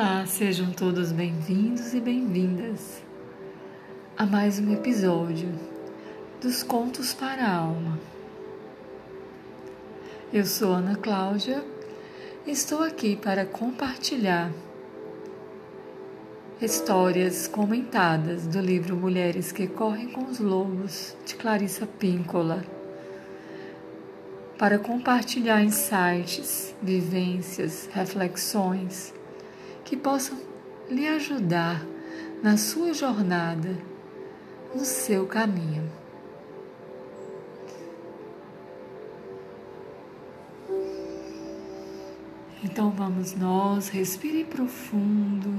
Olá, sejam todos bem-vindos e bem-vindas a mais um episódio dos Contos para a Alma. Eu sou Ana Cláudia e estou aqui para compartilhar histórias comentadas do livro Mulheres que Correm com os Lobos, de Clarissa Píncola, para compartilhar insights, vivências, reflexões que possam lhe ajudar na sua jornada, no seu caminho. Então vamos nós, respire profundo.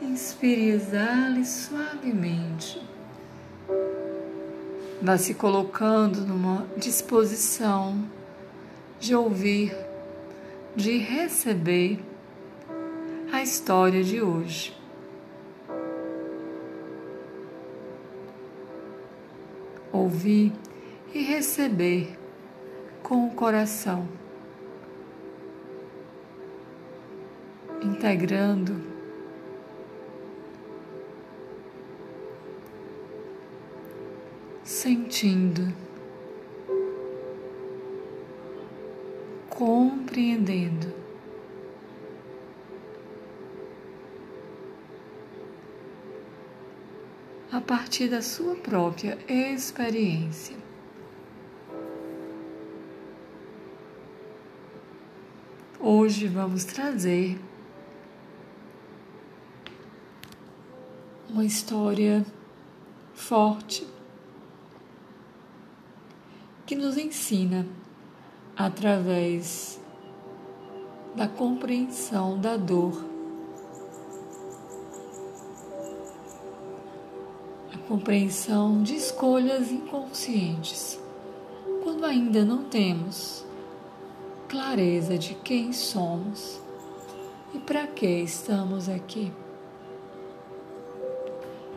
Inspire e exale suavemente. Vá se colocando numa disposição de ouvir, de receber a história de hoje. Ouvir e receber com o coração, integrando. Sentindo, compreendendo. A partir da sua própria experiência. Hoje vamos trazer uma história forte que nos ensina através da compreensão da dor, a compreensão de escolhas inconscientes, quando ainda não temos clareza de quem somos e para que estamos aqui.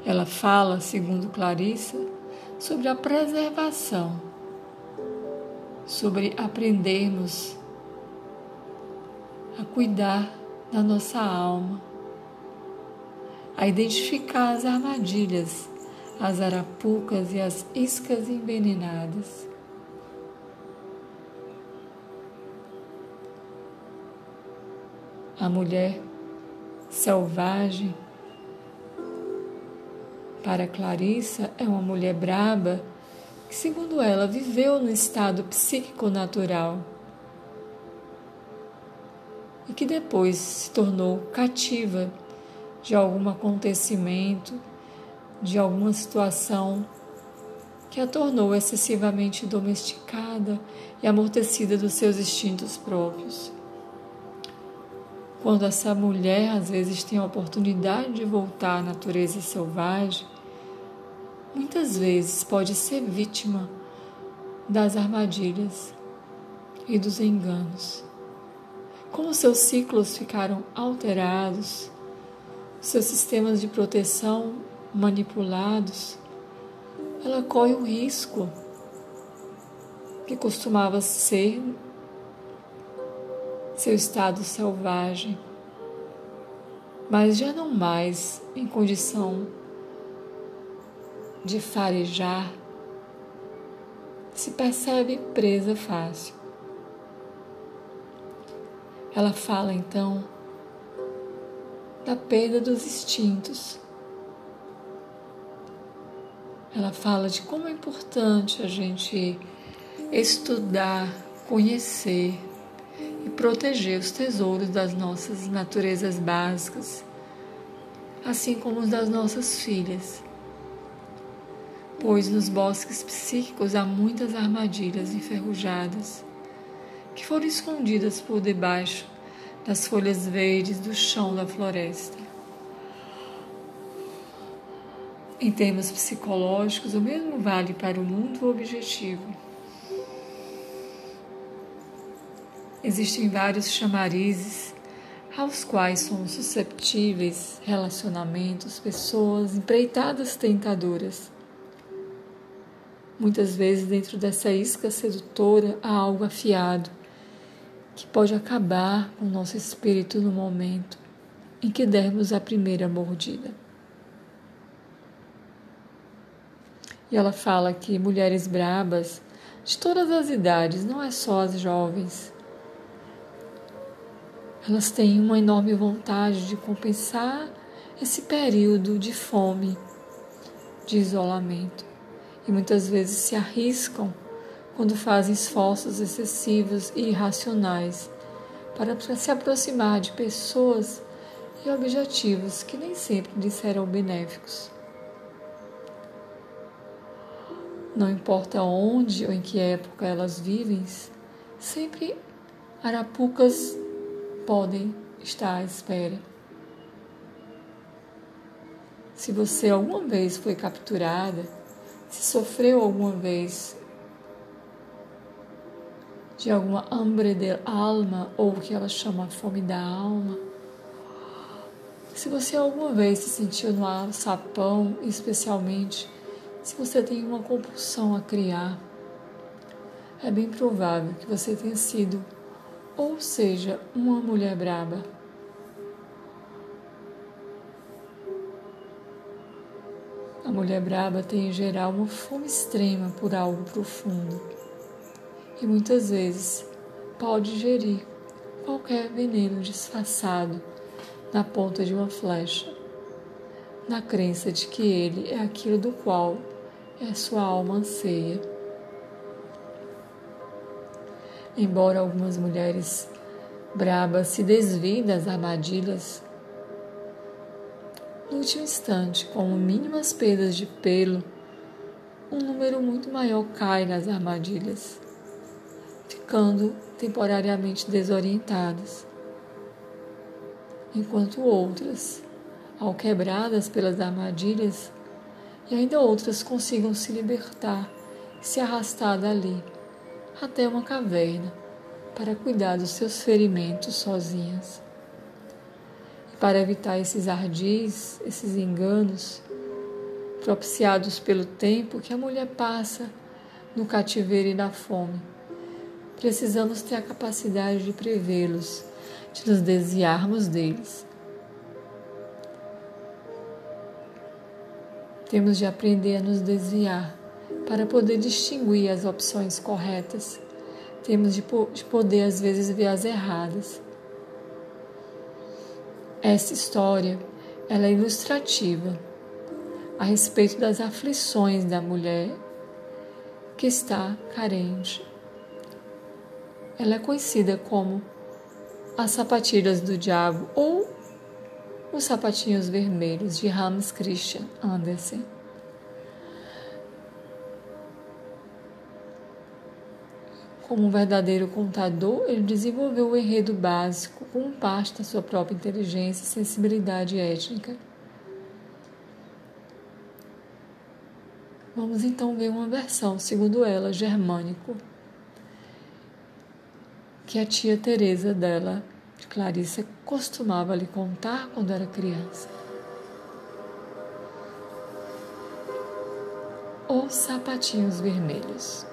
Ela fala, segundo Clarissa, sobre a preservação sobre aprendermos a cuidar da nossa alma, a identificar as armadilhas, as arapucas e as iscas envenenadas. A mulher selvagem, para Clarissa, é uma mulher braba que, segundo ela, viveu no estado psíquico natural e que depois se tornou cativa de algum acontecimento, de alguma situação que a tornou excessivamente domesticada e amortecida dos seus instintos próprios. Quando essa mulher às vezes tem a oportunidade de voltar à natureza selvagem, muitas vezes pode ser vítima das armadilhas e dos enganos. Como seus ciclos ficaram alterados, seus sistemas de proteção manipulados, ela corre o risco que costumava ser seu estado selvagem, mas já não mais em condição de farejar, se percebe presa fácil. Ela fala então da perda dos instintos. Ela fala de como é importante a gente estudar, conhecer e proteger os tesouros das nossas naturezas básicas, assim como os das nossas filhas pois nos bosques psíquicos há muitas armadilhas enferrujadas que foram escondidas por debaixo das folhas verdes do chão da floresta. Em termos psicológicos, o mesmo vale para o mundo objetivo. Existem vários chamarizes aos quais somos susceptíveis relacionamentos, pessoas, empreitadas tentadoras Muitas vezes, dentro dessa isca sedutora, há algo afiado que pode acabar com o nosso espírito no momento em que dermos a primeira mordida. E ela fala que mulheres brabas, de todas as idades, não é só as jovens, elas têm uma enorme vontade de compensar esse período de fome, de isolamento, e muitas vezes se arriscam quando fazem esforços excessivos e irracionais para se aproximar de pessoas e objetivos que nem sempre lhes serão benéficos. Não importa onde ou em que época elas vivem, sempre arapucas podem estar à espera. Se você alguma vez foi capturada, se sofreu alguma vez de alguma hambre de alma, ou o que ela chama fome da alma, se você alguma vez se sentiu no sapão, especialmente se você tem uma compulsão a criar, é bem provável que você tenha sido, ou seja, uma mulher braba. A mulher braba tem em geral uma fome extrema por algo profundo e muitas vezes pode gerir qualquer veneno disfarçado na ponta de uma flecha, na crença de que ele é aquilo do qual é sua alma anseia. Embora algumas mulheres brabas se desviem das armadilhas, no último instante, com mínimas perdas de pelo, um número muito maior cai nas armadilhas, ficando temporariamente desorientadas enquanto outras, ao quebradas pelas armadilhas, e ainda outras consigam se libertar e se arrastar dali até uma caverna para cuidar dos seus ferimentos sozinhas. Para evitar esses ardis, esses enganos, propiciados pelo tempo que a mulher passa no cativeiro e na fome, precisamos ter a capacidade de prevê-los de nos desviarmos deles. Temos de aprender a nos desviar para poder distinguir as opções corretas. Temos de, de poder, às vezes, ver as erradas. Essa história ela é ilustrativa a respeito das aflições da mulher que está carente. Ela é conhecida como as Sapatilhas do Diabo ou Os Sapatinhos Vermelhos de Hans Christian Andersen. Como um verdadeiro contador, ele desenvolveu o enredo básico com parte da sua própria inteligência e sensibilidade étnica. Vamos então ver uma versão, segundo ela, germânico que a tia Teresa dela, de Clarissa, costumava lhe contar quando era criança. Os sapatinhos vermelhos.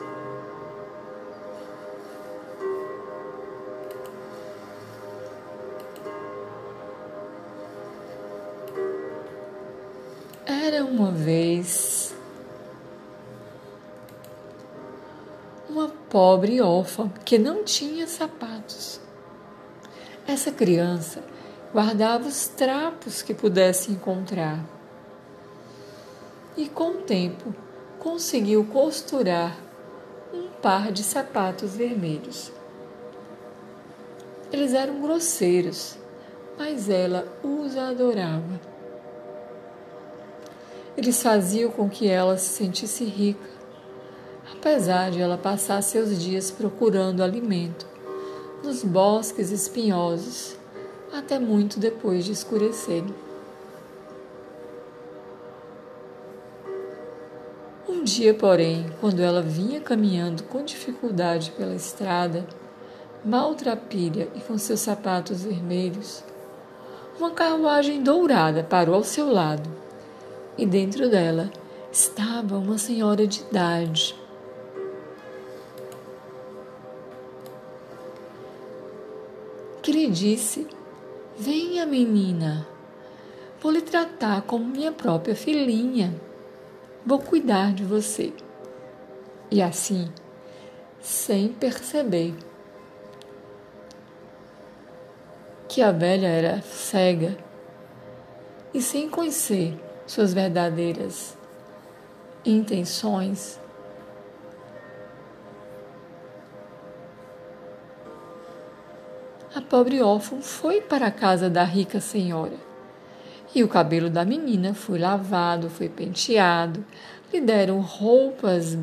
Era uma vez uma pobre órfã que não tinha sapatos. Essa criança guardava os trapos que pudesse encontrar e, com o tempo, conseguiu costurar um par de sapatos vermelhos. Eles eram grosseiros, mas ela os adorava. Eles faziam com que ela se sentisse rica apesar de ela passar seus dias procurando alimento nos bosques espinhosos até muito depois de escurecer. Um dia, porém, quando ela vinha caminhando com dificuldade pela estrada, maltrapilha e com seus sapatos vermelhos, uma carruagem dourada parou ao seu lado e dentro dela estava uma senhora de idade que lhe disse: Venha, menina, vou lhe tratar como minha própria filhinha. Vou cuidar de você. E assim, sem perceber que a velha era cega e sem conhecer suas verdadeiras intenções, a pobre órfã foi para a casa da rica senhora. E o cabelo da menina foi lavado, foi penteado, lhe deram roupas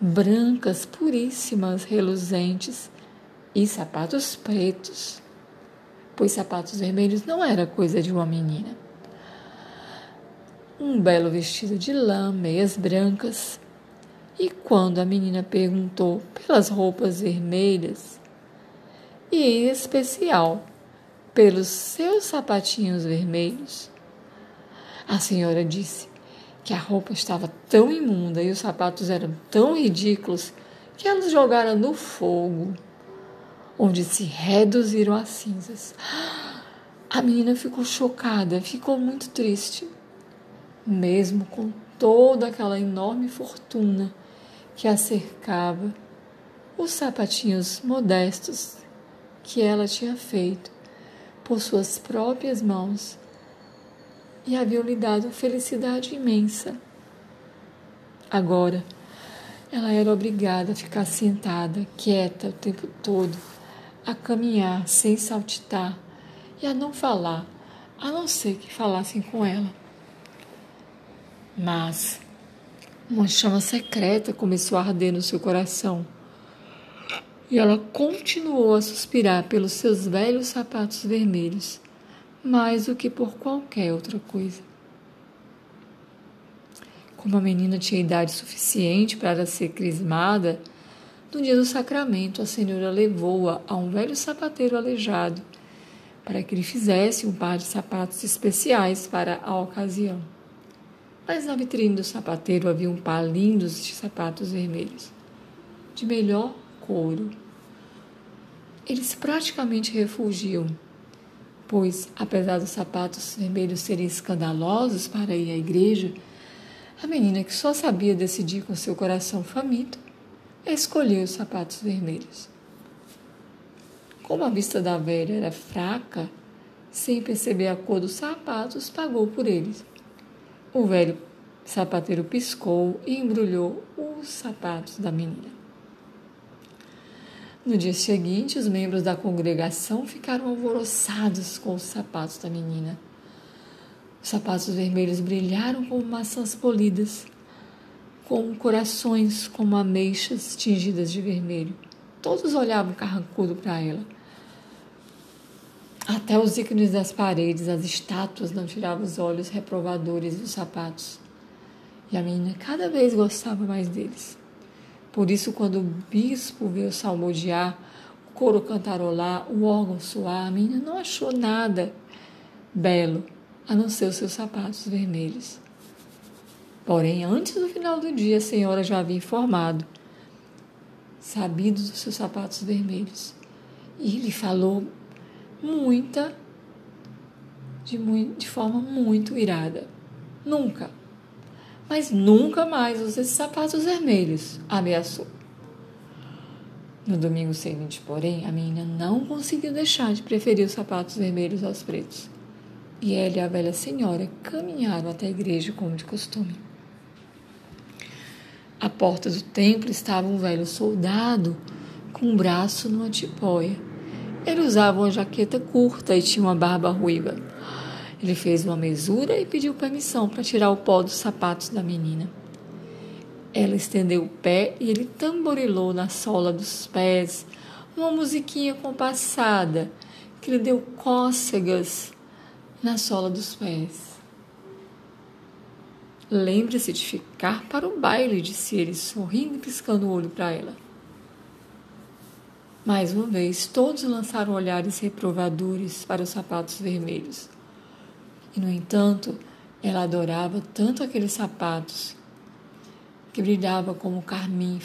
brancas, puríssimas, reluzentes e sapatos pretos, pois sapatos vermelhos não era coisa de uma menina. Um belo vestido de lã, meias brancas. E quando a menina perguntou pelas roupas vermelhas, e em especial pelos seus sapatinhos vermelhos. A senhora disse que a roupa estava tão imunda e os sapatos eram tão ridículos que elas jogaram no fogo, onde se reduziram a cinzas. A menina ficou chocada, ficou muito triste. Mesmo com toda aquela enorme fortuna que a cercava, os sapatinhos modestos que ela tinha feito por suas próprias mãos e haviam lhe dado felicidade imensa. Agora, ela era obrigada a ficar sentada, quieta o tempo todo, a caminhar sem saltitar e a não falar, a não ser que falassem com ela. Mas uma chama secreta começou a arder no seu coração e ela continuou a suspirar pelos seus velhos sapatos vermelhos, mais do que por qualquer outra coisa. Como a menina tinha idade suficiente para ser crismada, no dia do sacramento a senhora levou-a a um velho sapateiro aleijado para que lhe fizesse um par de sapatos especiais para a ocasião. Mas na vitrine do sapateiro havia um par lindos de sapatos vermelhos, de melhor couro. Eles praticamente refugiam, pois, apesar dos sapatos vermelhos serem escandalosos para ir à igreja, a menina que só sabia decidir com seu coração faminto escolheu os sapatos vermelhos. Como a vista da velha era fraca, sem perceber a cor dos sapatos, pagou por eles. O velho sapateiro piscou e embrulhou os sapatos da menina. No dia seguinte, os membros da congregação ficaram alvoroçados com os sapatos da menina. Os sapatos vermelhos brilharam como maçãs polidas, com corações como ameixas tingidas de vermelho. Todos olhavam carrancudo para ela. Até os ícones das paredes, as estátuas, não tiravam os olhos reprovadores dos sapatos. E a menina cada vez gostava mais deles. Por isso, quando o bispo veio salmodiar, o coro cantarolar, o órgão soar, a menina não achou nada belo, a não ser os seus sapatos vermelhos. Porém, antes do final do dia, a senhora já havia informado, sabido dos seus sapatos vermelhos. E lhe falou muita, de, de forma muito irada. Nunca mas nunca mais use esses sapatos vermelhos, ameaçou. No domingo seguinte, porém, a menina não conseguiu deixar de preferir os sapatos vermelhos aos pretos. E ela e a velha senhora caminharam até a igreja como de costume. À porta do templo estava um velho soldado com um braço numa tipóia. Ele usava uma jaqueta curta e tinha uma barba ruiva. Ele fez uma mesura e pediu permissão para tirar o pó dos sapatos da menina. Ela estendeu o pé e ele tamborilou na sola dos pés uma musiquinha compassada que lhe deu cócegas na sola dos pés. Lembre-se de ficar para o baile, disse ele, sorrindo e piscando o olho para ela. Mais uma vez, todos lançaram olhares reprovadores para os sapatos vermelhos. E, no entanto, ela adorava tanto aqueles sapatos que brilhava como carmim,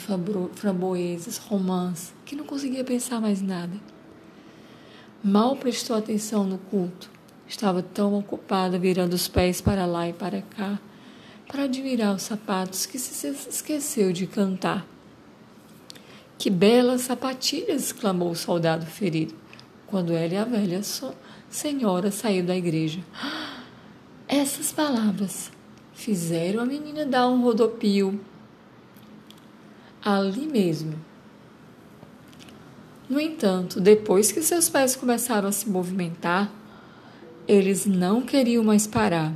framboesas, romãs, que não conseguia pensar mais nada. mal prestou atenção no culto. Estava tão ocupada virando os pés para lá e para cá, para admirar os sapatos, que se esqueceu de cantar. Que belas sapatilhas! exclamou o soldado ferido, quando ela e a velha senhora saíram da igreja. Essas palavras fizeram a menina dar um rodopio ali mesmo. No entanto, depois que seus pés começaram a se movimentar, eles não queriam mais parar.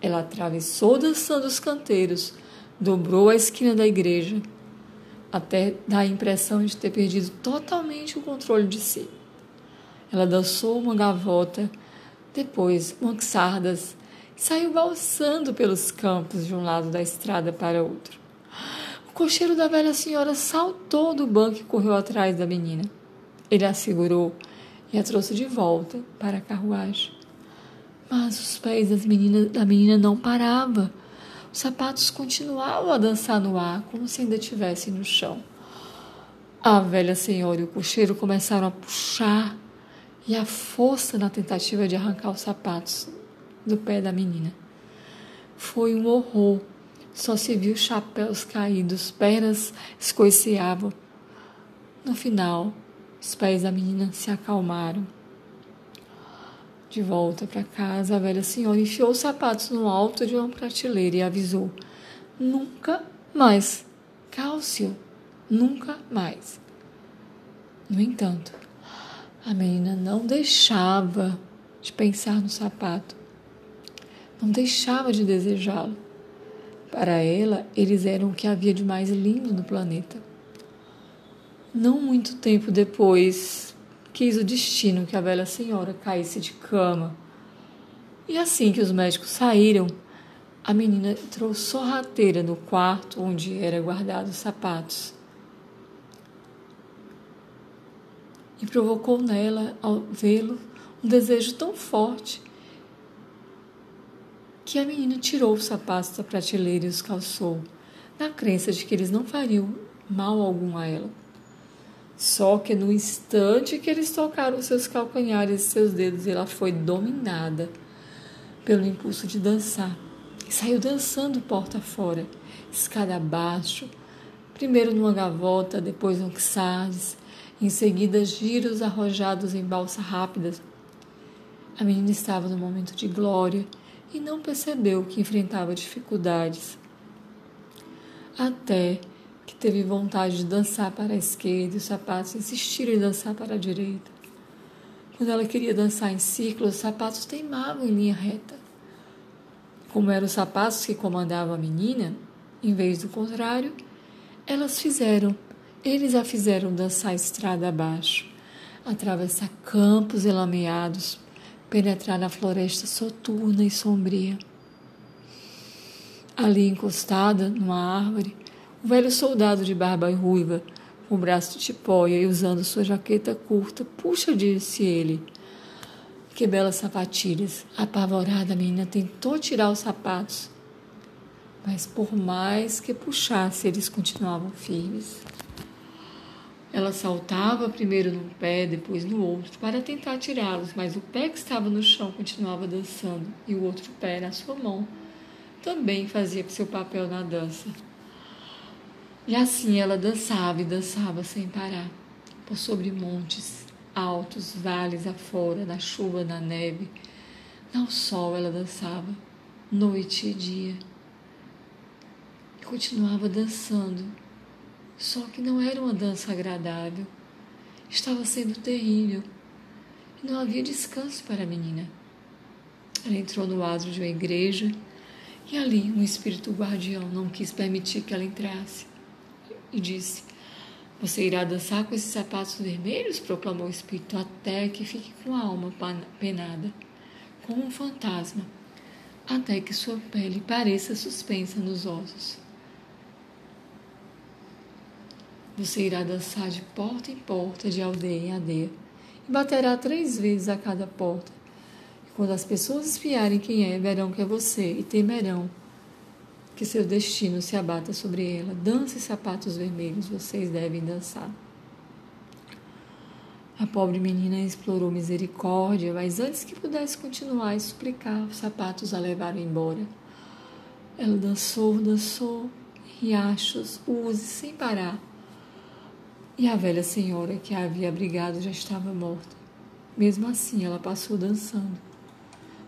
Ela atravessou dançando os canteiros, dobrou a esquina da igreja, até dar a impressão de ter perdido totalmente o controle de si. Ela dançou uma gavota, depois umas sardas, e saiu balsando pelos campos de um lado da estrada para outro. O cocheiro da velha senhora saltou do banco e correu atrás da menina. Ele a segurou e a trouxe de volta para a carruagem. Mas os pés das meninas, da menina não paravam. Os sapatos continuavam a dançar no ar, como se ainda estivessem no chão. A velha senhora e o cocheiro começaram a puxar e a força na tentativa de arrancar os sapatos do pé da menina. Foi um horror. Só se viu chapéus caídos, pernas escoiceavam. No final, os pés da menina se acalmaram. De volta para casa, a velha senhora enfiou os sapatos no alto de uma prateleira e avisou: Nunca mais. Cálcio, nunca mais. No entanto, a menina não deixava de pensar no sapato, não deixava de desejá-lo. Para ela, eles eram o que havia de mais lindo no planeta. Não muito tempo depois, quis o destino que a velha senhora caísse de cama. E assim que os médicos saíram, a menina entrou sorrateira no quarto onde era guardado os sapatos. E provocou nela, ao vê-lo, um desejo tão forte que a menina tirou os sapatos da prateleira e os calçou, na crença de que eles não fariam mal algum a ela. Só que no instante que eles tocaram seus calcanhares e seus dedos, ela foi dominada pelo impulso de dançar. E saiu dançando porta fora, escada abaixo, primeiro numa gavota, depois num xades, em seguida giros arrojados em balsa rápida. A menina estava no momento de glória e não percebeu que enfrentava dificuldades. Até que teve vontade de dançar para a esquerda e os sapatos insistiram em dançar para a direita. Quando ela queria dançar em círculos, os sapatos teimavam em linha reta. Como eram os sapatos que comandavam a menina, em vez do contrário, elas fizeram, eles a fizeram dançar estrada abaixo, atravessar campos elameados, penetrar na floresta soturna e sombria. Ali encostada numa árvore, o velho soldado de barba ruiva, com o braço de tipóia e usando sua jaqueta curta, puxa, disse ele. Que belas sapatilhas! Apavorada, a menina tentou tirar os sapatos, mas por mais que puxasse, eles continuavam firmes. Ela saltava primeiro num pé, depois no outro, para tentar tirá-los, mas o pé que estava no chão continuava dançando e o outro pé na sua mão também fazia seu papel na dança. E assim ela dançava e dançava sem parar, por sobre montes altos, vales afora, na chuva, na neve. Ao sol ela dançava, noite e dia. E continuava dançando, só que não era uma dança agradável. Estava sendo terrível. E não havia descanso para a menina. Ela entrou no adro de uma igreja e ali um espírito guardião não quis permitir que ela entrasse e disse: Você irá dançar com esses sapatos vermelhos? proclamou o espírito, até que fique com a alma penada, como um fantasma, até que sua pele pareça suspensa nos ossos. Você irá dançar de porta em porta, de aldeia em aldeia, e baterá três vezes a cada porta. E quando as pessoas espiarem quem é, verão que é você e temerão que seu destino se abata sobre ela. Dance sapatos vermelhos, vocês devem dançar. A pobre menina explorou misericórdia, mas antes que pudesse continuar a suplicar, os sapatos a levaram embora. Ela dançou, dançou, riachos, use, sem parar. E a velha senhora que a havia abrigado já estava morta. Mesmo assim, ela passou dançando.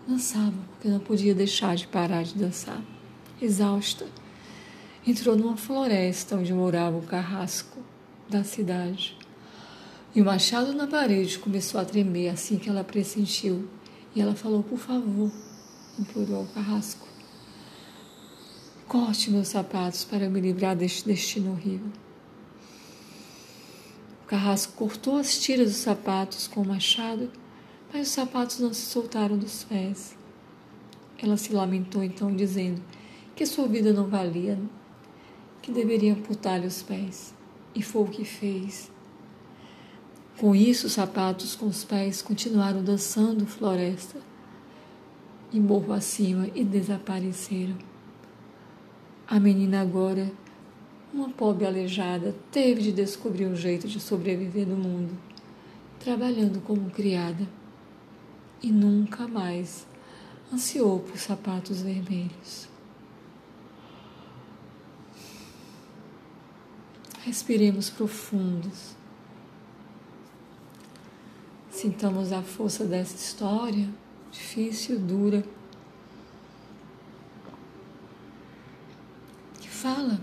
Dançava, porque não podia deixar de parar de dançar. Exausta, entrou numa floresta onde morava o carrasco da cidade. E o machado na parede começou a tremer assim que ela pressentiu. E ela falou: Por favor, implorou ao carrasco. Corte meus sapatos para me livrar deste destino horrível. O carrasco cortou as tiras dos sapatos com o machado, mas os sapatos não se soltaram dos pés. Ela se lamentou então, dizendo que sua vida não valia, que deveria amputar-lhe os pés. E foi o que fez. Com isso, os sapatos com os pés continuaram dançando floresta e morro acima e desapareceram. A menina agora, uma pobre aleijada, teve de descobrir um jeito de sobreviver no mundo, trabalhando como criada, e nunca mais ansiou por sapatos vermelhos. Respiremos profundos. Sintamos a força dessa história, difícil, dura, que fala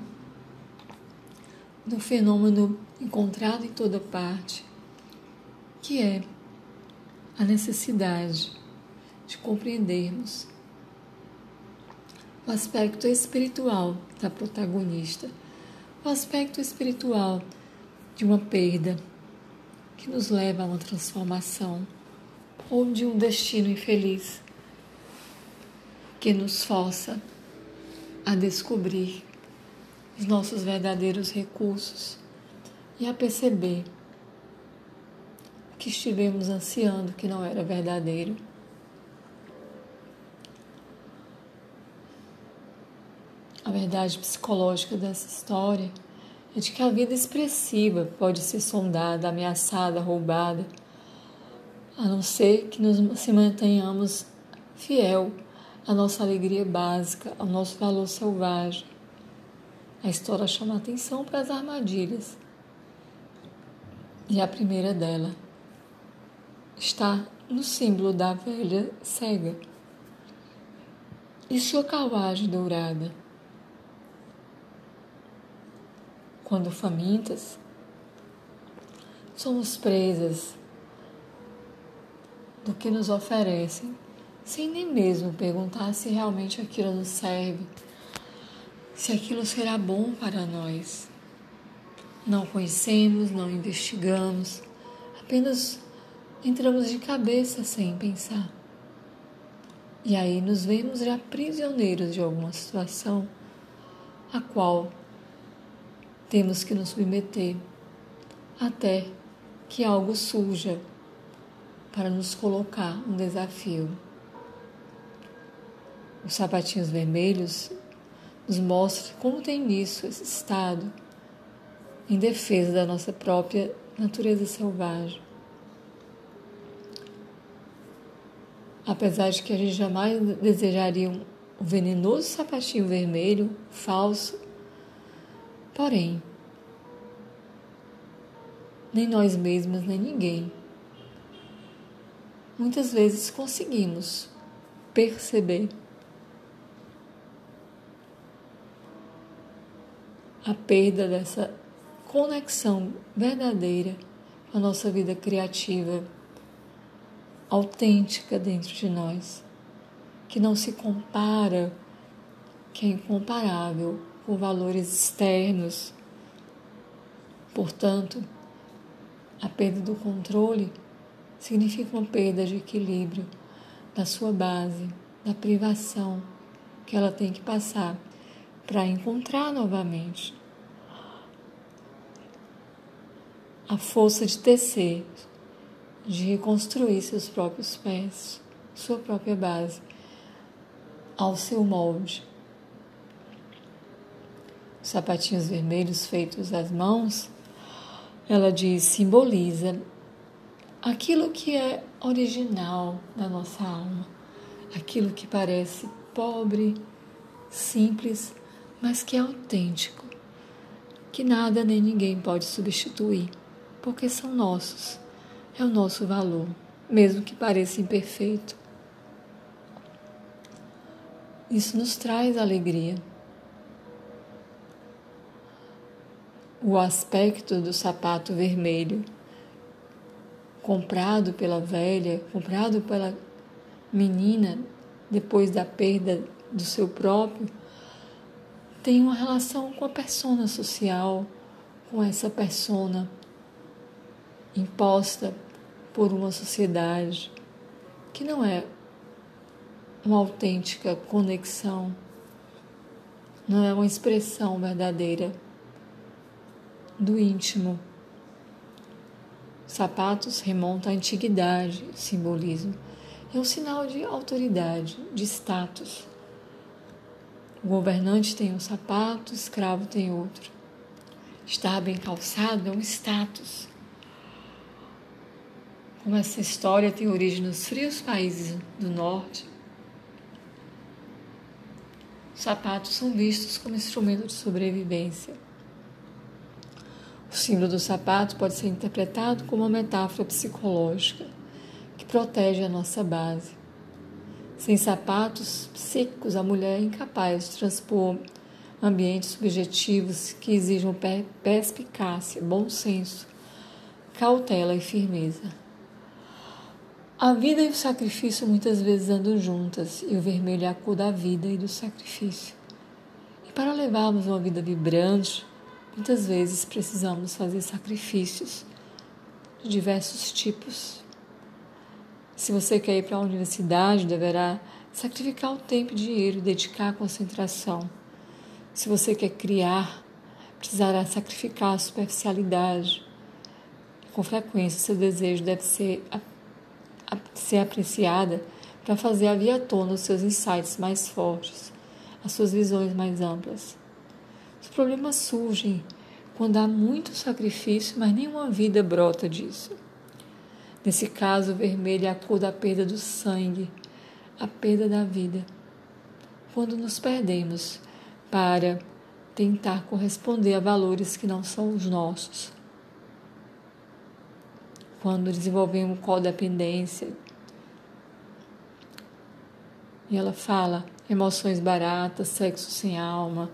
do fenômeno encontrado em toda parte, que é a necessidade de compreendermos o aspecto espiritual da protagonista, o aspecto espiritual de uma perda que nos leva a uma transformação ou de um destino infeliz que nos força a descobrir os nossos verdadeiros recursos e a perceber que estivemos ansiando que não era verdadeiro. A verdade psicológica dessa história é de que a vida expressiva pode ser sondada, ameaçada, roubada, a não ser que nos se mantenhamos fiel à nossa alegria básica, ao nosso valor selvagem. A história chama atenção para as armadilhas. E a primeira dela está no símbolo da velha cega e sua carruagem dourada quando famintas, somos presas do que nos oferecem, sem nem mesmo perguntar se realmente aquilo nos serve, se aquilo será bom para nós. Não conhecemos, não investigamos, apenas entramos de cabeça sem pensar. E aí nos vemos já prisioneiros de alguma situação a qual temos que nos submeter até que algo surja para nos colocar um desafio. Os sapatinhos vermelhos nos mostram como tem nisso esse estado em defesa da nossa própria natureza selvagem. Apesar de que a gente jamais desejaria um venenoso sapatinho vermelho, falso, Porém, nem nós mesmos, nem ninguém, muitas vezes conseguimos perceber a perda dessa conexão verdadeira com a nossa vida criativa, autêntica dentro de nós, que não se compara, que é incomparável com valores externos. Portanto, a perda do controle significa uma perda de equilíbrio da sua base, da privação que ela tem que passar para encontrar novamente a força de tecer, de reconstruir seus próprios pés, sua própria base, ao seu molde sapatinhos vermelhos feitos às mãos, ela diz, simboliza aquilo que é original da nossa alma, aquilo que parece pobre, simples, mas que é autêntico, que nada nem ninguém pode substituir, porque são nossos, é o nosso valor, mesmo que pareça imperfeito. Isso nos traz alegria. O aspecto do sapato vermelho, comprado pela velha, comprado pela menina depois da perda do seu próprio, tem uma relação com a persona social, com essa persona imposta por uma sociedade que não é uma autêntica conexão, não é uma expressão verdadeira do íntimo. Sapatos remontam à antiguidade, simbolismo. É um sinal de autoridade, de status. O governante tem um sapato, o escravo tem outro. Estar bem calçado é um status. Como essa história tem origem nos frios países do norte, sapatos são vistos como instrumento de sobrevivência. O símbolo do sapato pode ser interpretado como uma metáfora psicológica que protege a nossa base. Sem sapatos secos, a mulher é incapaz de transpor ambientes subjetivos que exijam perspicácia, bom senso, cautela e firmeza. A vida e o sacrifício muitas vezes andam juntas, e o vermelho é a cor da vida e do sacrifício. E para levarmos uma vida vibrante, muitas vezes precisamos fazer sacrifícios de diversos tipos. Se você quer ir para a universidade, deverá sacrificar o tempo e dinheiro dedicar a concentração. Se você quer criar, precisará sacrificar a superficialidade. Com frequência, seu desejo deve ser ser apreciada para fazer a via tona os seus insights mais fortes, as suas visões mais amplas. Problemas surgem quando há muito sacrifício, mas nenhuma vida brota disso. Nesse caso, o vermelho é a cor da perda do sangue, a perda da vida. Quando nos perdemos para tentar corresponder a valores que não são os nossos quando desenvolvemos codependência. E ela fala emoções baratas, sexo sem alma,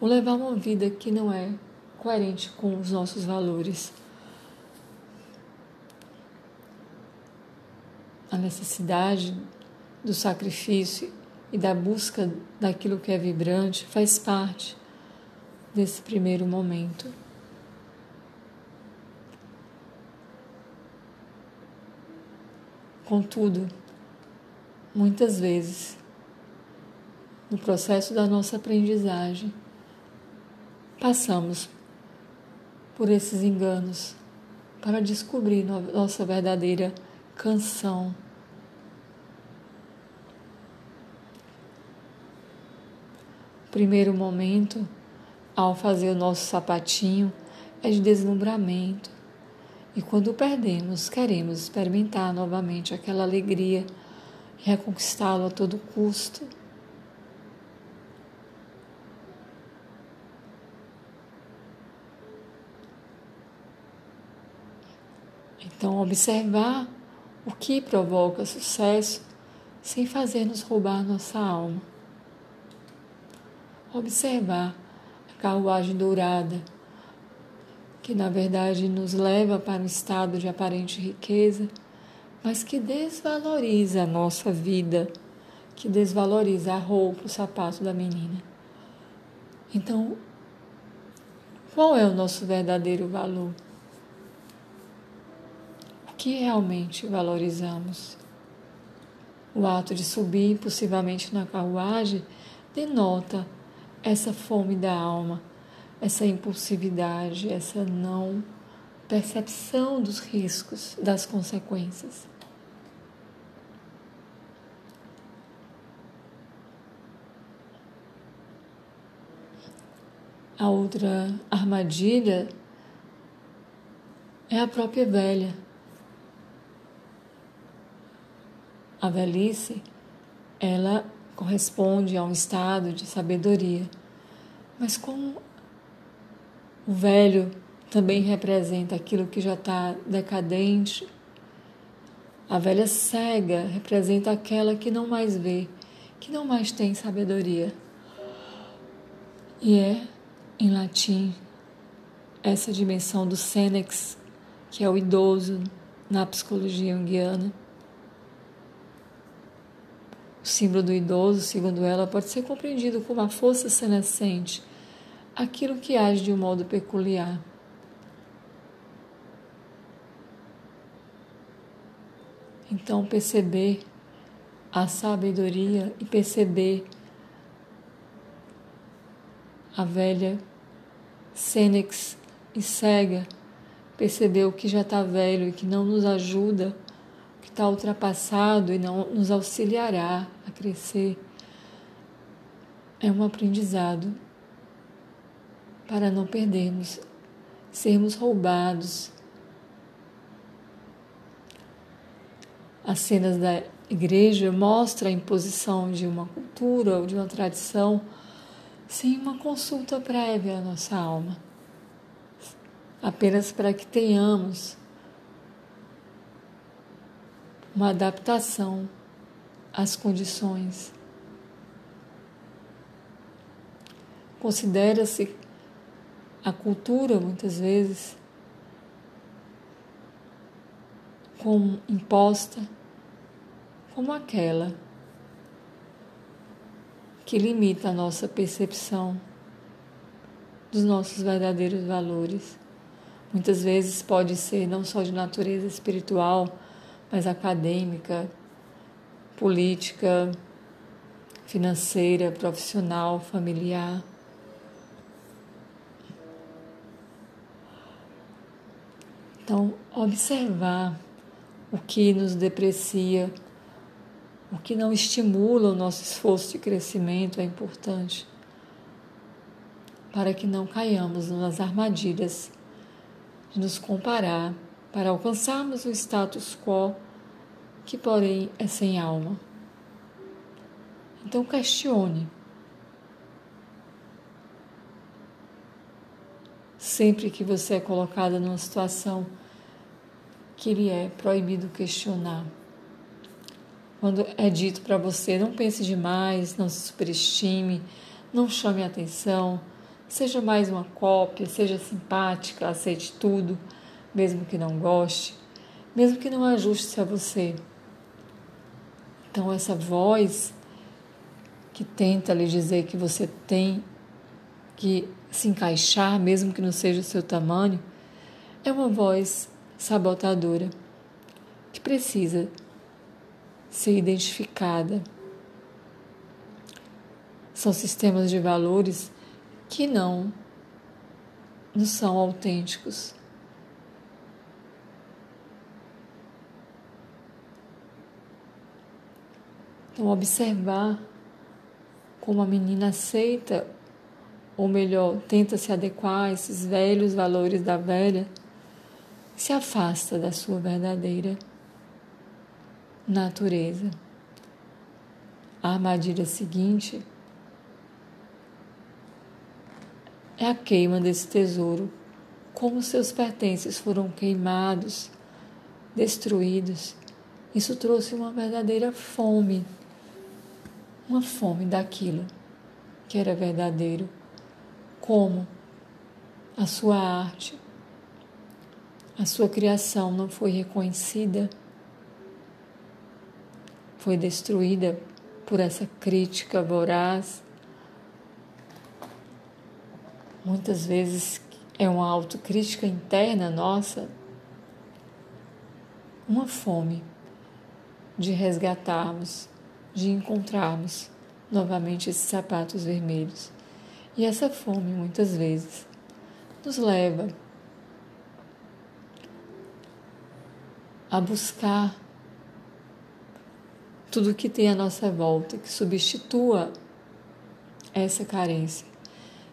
ou levar uma vida que não é coerente com os nossos valores. A necessidade do sacrifício e da busca daquilo que é vibrante faz parte desse primeiro momento. Contudo, muitas vezes, no processo da nossa aprendizagem, passamos por esses enganos para descobrir nossa verdadeira canção. primeiro momento, ao fazer o nosso sapatinho, é de deslumbramento, e quando perdemos, queremos experimentar novamente aquela alegria reconquistá-lo a todo custo. Então, observar o que provoca sucesso sem fazer-nos roubar nossa alma. Observar a carruagem dourada que na verdade nos leva para um estado de aparente riqueza, mas que desvaloriza a nossa vida, que desvaloriza a roupa, o sapato da menina. Então, qual é o nosso verdadeiro valor? Que realmente valorizamos? O ato de subir impulsivamente na carruagem denota essa fome da alma essa impulsividade, essa não percepção dos riscos, das consequências. A outra armadilha é a própria velha, A velhice, ela corresponde a um estado de sabedoria. Mas como o velho também representa aquilo que já está decadente, a velha cega representa aquela que não mais vê, que não mais tem sabedoria. E é, em latim, essa dimensão do Senex, que é o idoso na psicologia junguiana. O símbolo do idoso, segundo ela, pode ser compreendido como a força senescente, aquilo que age de um modo peculiar. Então, perceber a sabedoria e perceber a velha Sênex e cega, perceber o que já está velho e que não nos ajuda, o que está ultrapassado e não nos auxiliará crescer, é um aprendizado para não perdermos, sermos roubados. As cenas da igreja mostram a imposição de uma cultura ou de uma tradição sem uma consulta prévia à nossa alma, apenas para que tenhamos uma adaptação às condições. Considera-se a cultura, muitas vezes, como imposta como aquela que limita a nossa percepção dos nossos verdadeiros valores. Muitas vezes pode ser não só de natureza espiritual, mas acadêmica, política, financeira, profissional, familiar. Então, observar o que nos deprecia o que não estimula o nosso esforço de crescimento é importante para que não caiamos nas armadilhas de nos comparar para alcançarmos o status quo que, porém, é sem alma. Então, questione. Sempre que você é colocada numa situação que lhe é proibido questionar. Quando é dito para você, não pense demais, não se superestime, não chame atenção, seja mais uma cópia, seja simpática, aceite tudo, mesmo que não goste, mesmo que não ajuste-se a você. Então, essa voz que tenta lhe dizer que você tem que se encaixar, mesmo que não seja o seu tamanho, é uma voz sabotadora que precisa ser identificada. São sistemas de valores que não nos são autênticos. Então, observar como a menina aceita, ou melhor, tenta se adequar a esses velhos valores da velha, se afasta da sua verdadeira natureza. A armadilha seguinte é a queima desse tesouro, como seus pertences foram queimados, destruídos. Isso trouxe uma verdadeira fome, uma fome daquilo que era verdadeiro, como a sua arte, a sua criação não foi reconhecida foi destruída por essa crítica voraz. Muitas vezes é uma autocrítica interna nossa, uma fome de resgatarmos, de encontrarmos novamente esses sapatos vermelhos. E essa fome, muitas vezes, nos leva a buscar tudo que tem à nossa volta que substitua essa carência.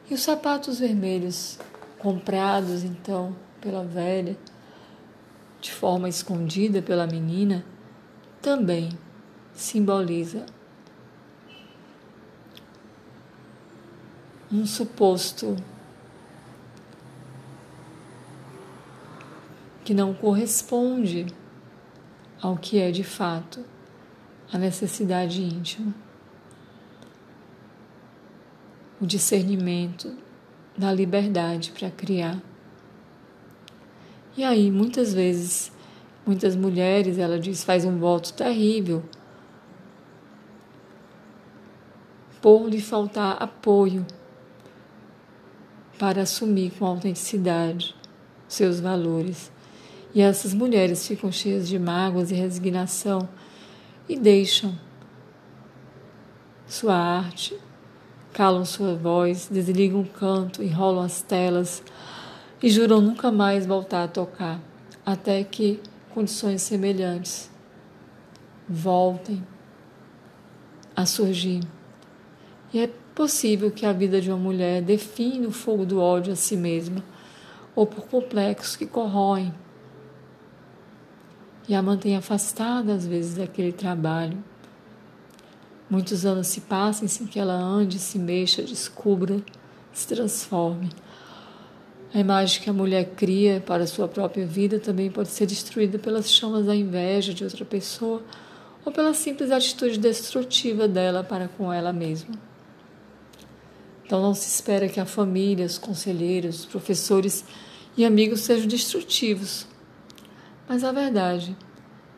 E os sapatos vermelhos comprados então pela velha, de forma escondida pela menina, também simboliza um suposto que não corresponde ao que é de fato a necessidade íntima. O discernimento da liberdade para criar. E aí, muitas vezes, muitas mulheres, ela diz, faz um voto terrível por lhe faltar apoio para assumir com autenticidade seus valores. E essas mulheres ficam cheias de mágoas e resignação e deixam sua arte, calam sua voz, desligam o canto, enrolam as telas e juram nunca mais voltar a tocar, até que condições semelhantes voltem a surgir. E é possível que a vida de uma mulher define o fogo do ódio a si mesma, ou por complexos que corroem e a mantém afastada às vezes daquele trabalho. Muitos anos se passem sem que ela ande, se mexa, descubra, se transforme. A imagem que a mulher cria para sua própria vida também pode ser destruída pelas chamas da inveja de outra pessoa ou pela simples atitude destrutiva dela para com ela mesma. Então não se espera que a família, os conselheiros, os professores e amigos sejam destrutivos. Mas a verdade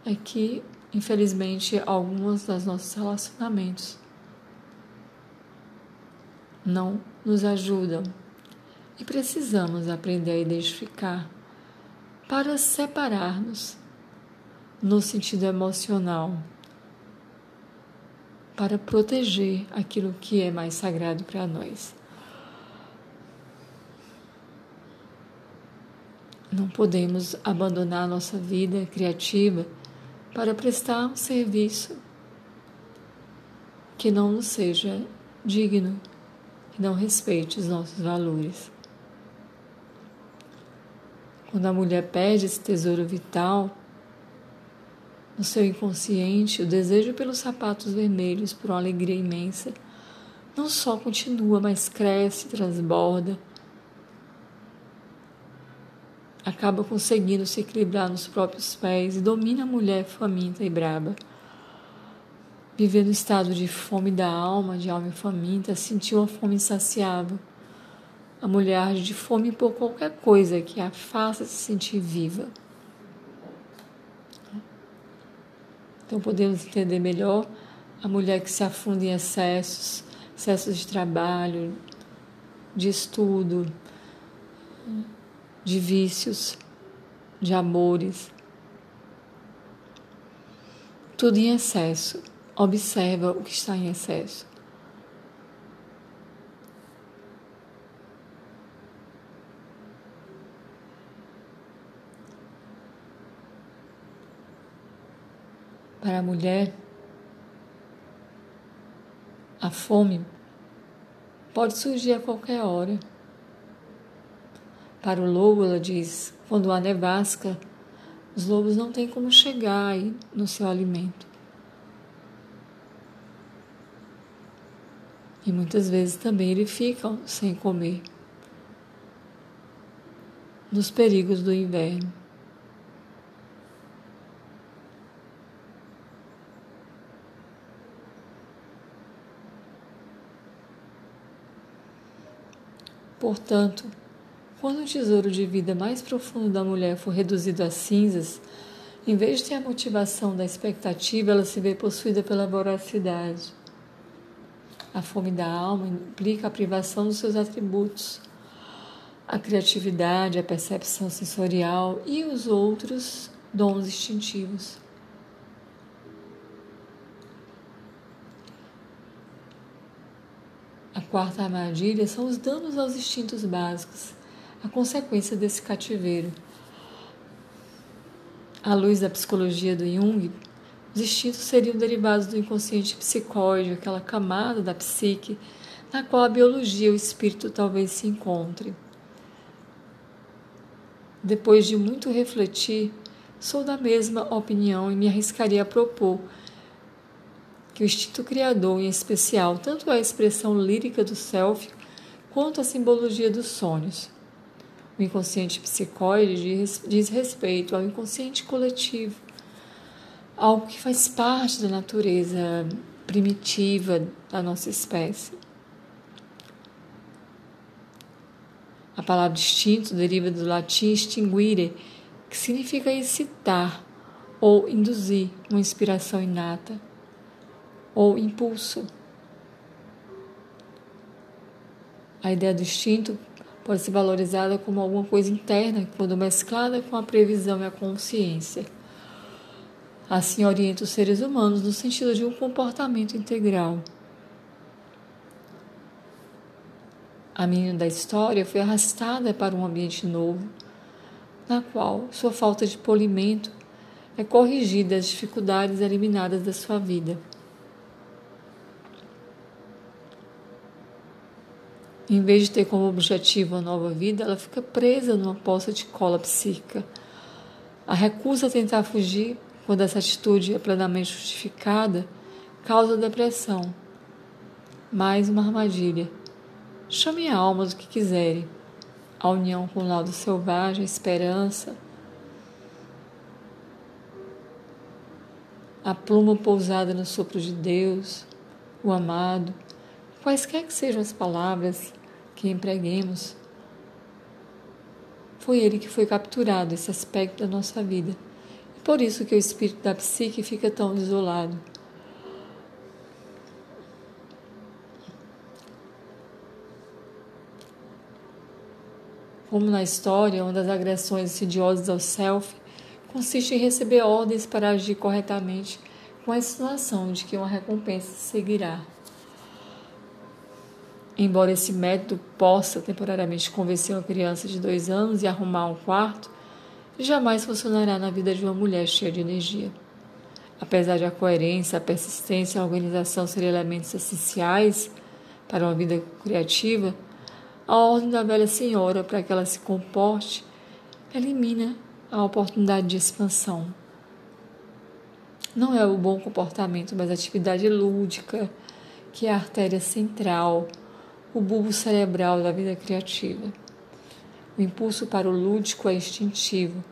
é que, infelizmente, alguns dos nossos relacionamentos não nos ajudam e precisamos aprender a identificar para separar-nos no sentido emocional para proteger aquilo que é mais sagrado para nós. Não podemos abandonar nossa vida criativa para prestar um serviço que não nos seja digno, que não respeite os nossos valores. Quando a mulher perde esse tesouro vital, no seu inconsciente, o desejo pelos sapatos vermelhos, por uma alegria imensa, não só continua, mas cresce, transborda. Acaba conseguindo se equilibrar nos próprios pés e domina a mulher faminta e braba. Viver no estado de fome da alma, de alma faminta, sentiu uma fome insaciável. A mulher age de fome por qualquer coisa que a faça se sentir viva. Então podemos entender melhor a mulher que se afunda em excessos, excessos de trabalho, de estudo, de vícios, de amores. Tudo em excesso. Observa o que está em excesso. Para a mulher, a fome pode surgir a qualquer hora. Para o lobo, ela diz, quando há nevasca, os lobos não têm como chegar no seu alimento. E muitas vezes também eles ficam sem comer nos perigos do inverno. Portanto, quando o tesouro de vida mais profundo da mulher for reduzido a cinzas, em vez de ter a motivação da expectativa, ela se vê possuída pela voracidade. A fome da alma implica a privação dos seus atributos, a criatividade, a percepção sensorial e os outros dons instintivos. Quarta armadilha são os danos aos instintos básicos, a consequência desse cativeiro. À luz da psicologia do Jung, os instintos seriam derivados do inconsciente psicóide, aquela camada da psique na qual a biologia e o espírito talvez se encontrem. Depois de muito refletir, sou da mesma opinião e me arriscaria a propor que o instinto criador, em especial, tanto a expressão lírica do self quanto a simbologia dos sonhos. O inconsciente psicóide diz, respeito ao inconsciente coletivo, algo que faz parte da natureza primitiva da nossa espécie. A palavra instinto deriva do latim extinguire, que significa excitar ou induzir uma inspiração inata ou impulso. A ideia do instinto pode ser valorizada como alguma coisa interna quando mesclada com a previsão e a consciência. Assim orienta os seres humanos no sentido de um comportamento integral. A menina da história foi arrastada para um ambiente novo, na qual sua falta de polimento é corrigida as dificuldades eliminadas da sua vida. Em vez de ter como objetivo a nova vida, ela fica presa numa poça de cola psíquica. A recusa a tentar fugir, quando essa atitude é plenamente justificada, causa depressão. Mais uma armadilha. Chame a alma do que quiserem. A união com o lado selvagem, a esperança, a pluma pousada no sopro de Deus, o amado, quaisquer que sejam as palavras, que empreguemos. Foi ele que foi capturado, esse aspecto da nossa vida. E por isso que o espírito da psique fica tão desolado. Como na história, uma das agressões insidiosas ao self consiste em receber ordens para agir corretamente com a insinuação de que uma recompensa seguirá. Embora esse método possa temporariamente convencer uma criança de dois anos e arrumar um quarto, jamais funcionará na vida de uma mulher cheia de energia. Apesar de a coerência, a persistência e a organização serem elementos essenciais para uma vida criativa, a ordem da velha senhora para que ela se comporte elimina a oportunidade de expansão. Não é o bom comportamento, mas a atividade lúdica, que é a artéria central o bulbo cerebral da vida criativa. O impulso para o lúdico é instintivo.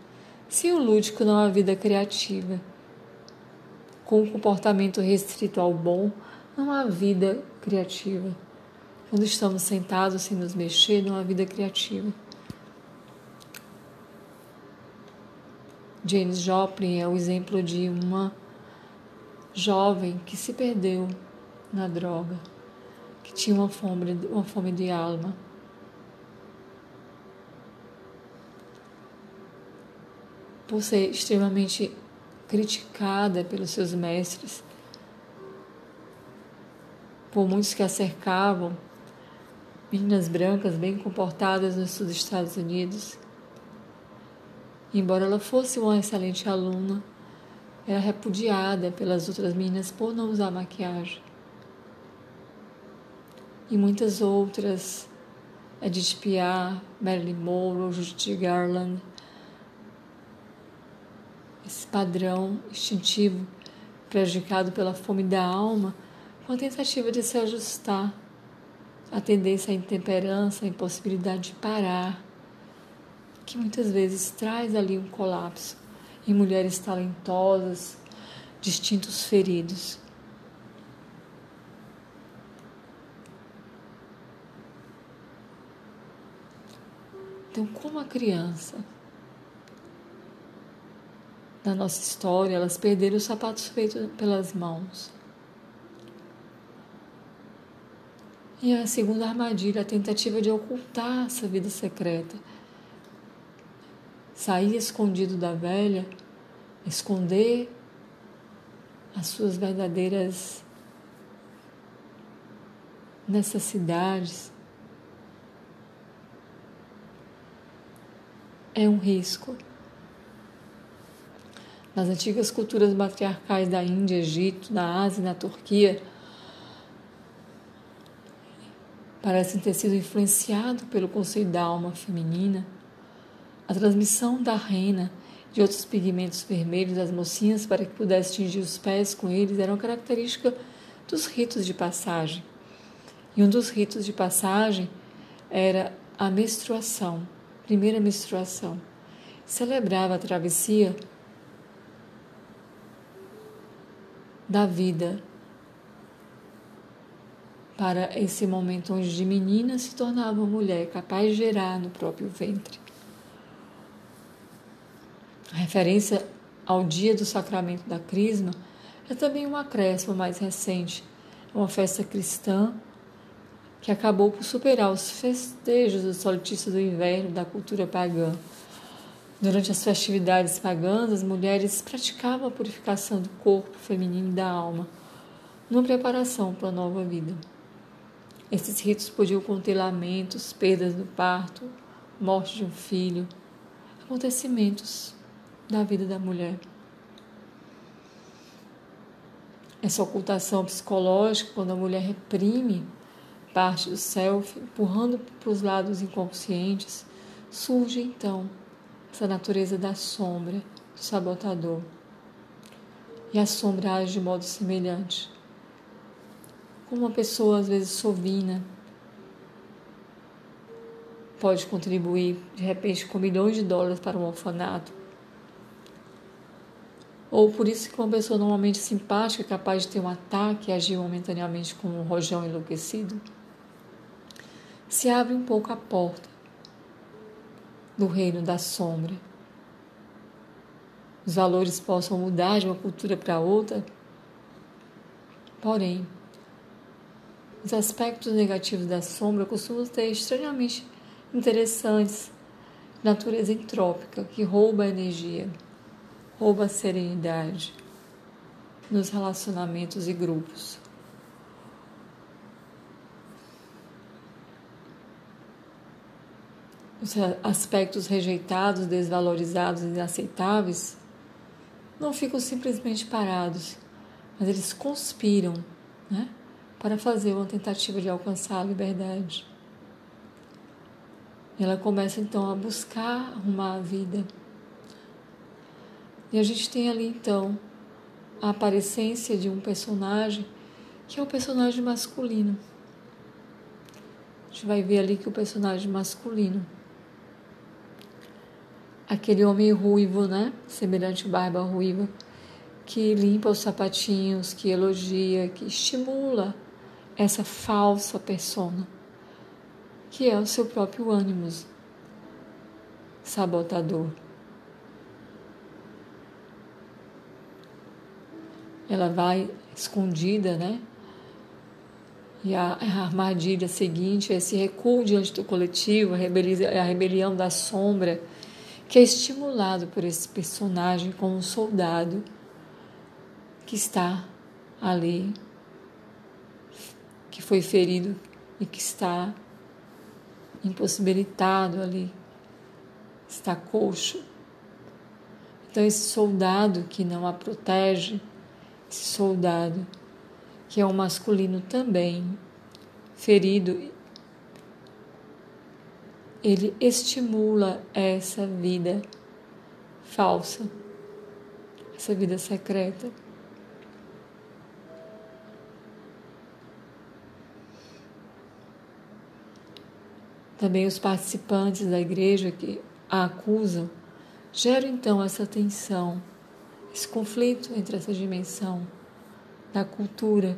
Sem o lúdico não há vida criativa. Com o comportamento restrito ao bom, não há vida criativa. Quando estamos sentados sem nos mexer, não há vida criativa. James Joplin é o exemplo de uma jovem que se perdeu na droga que tinha uma fome, uma fome de alma. Por ser extremamente criticada pelos seus mestres, por muitos que a cercavam, meninas brancas bem comportadas nos Estados Unidos. Embora ela fosse uma excelente aluna, era repudiada pelas outras meninas por não usar maquiagem e muitas outras, Edith Piaf, Marilyn Monroe, Judy Garland. Esse padrão instintivo prejudicado pela fome da alma, com a tentativa de se ajustar à tendência à intemperança, à impossibilidade de parar, que muitas vezes traz ali um colapso em mulheres talentosas, distintos feridos. Então, como a criança, na nossa história, elas perderam os sapatos feitos pelas mãos. E a segunda armadilha, a tentativa de ocultar essa vida secreta. Sair escondido da velha, esconder as suas verdadeiras necessidades, é um risco. Nas antigas culturas matriarcais da Índia, Egito, na Ásia e na Turquia, parecem ter sido influenciado pelo conceito da alma feminina. A transmissão da rena de outros pigmentos vermelhos das mocinhas para que pudesse atingir os pés com eles era uma característica dos ritos de passagem. E um dos ritos de passagem era a menstruação, primeira menstruação. Celebrava a travessia da vida para esse momento onde de menina se tornava mulher capaz de gerar no próprio ventre. A referência ao dia do sacramento da Crisma é também um acréscimo mais recente, uma festa cristã que acabou por superar os festejos do solstício do inverno da cultura pagã. Durante as festividades pagãs, as mulheres praticavam a purificação do corpo feminino e da alma, numa preparação para a nova vida. Esses ritos podiam conter lamentos, perdas do parto, morte de um filho, acontecimentos da vida da mulher. Essa ocultação psicológica, quando a mulher reprime parte do self, empurrando para os lados inconscientes, surge então essa natureza da sombra, do sabotador. E a sombra age de modo semelhante. Como uma pessoa, às vezes, sovina, pode contribuir, de repente, com milhões de dólares para um orfanato. Ou por isso que uma pessoa normalmente simpática capaz de ter um ataque e agir momentaneamente como um rojão enlouquecido se abre um pouco a porta do reino da sombra. Os valores possam mudar de uma cultura para outra, porém, os aspectos negativos da sombra costumam ser estranhamente interessantes, natureza entrópica, que rouba a energia, rouba a serenidade nos relacionamentos e grupos. Os aspectos rejeitados, desvalorizados e inaceitáveis não ficam simplesmente parados, mas eles conspiram né, para fazer uma tentativa de alcançar a liberdade. Ela começa então a buscar arrumar a vida. E a gente tem ali então a aparência de um personagem que é o personagem masculino. A gente vai ver ali que o personagem masculino aquele homem ruivo, né? Semelhante barba ruiva, que limpa os sapatinhos, que elogia, que estimula essa falsa persona, que é o seu próprio ânimo sabotador. Ela vai escondida, né? E a, armadilha seguinte, esse recuo diante do coletivo, a rebelião da sombra, que é estimulado por esse personagem como um soldado que está ali, que foi ferido e que está impossibilitado ali, está coxo. Então, esse soldado que não a protege, esse soldado que é um masculino também, ferido ele estimula essa vida falsa, essa vida secreta. Também os participantes da igreja que a acusam geram então essa tensão, esse conflito entre essa dimensão da cultura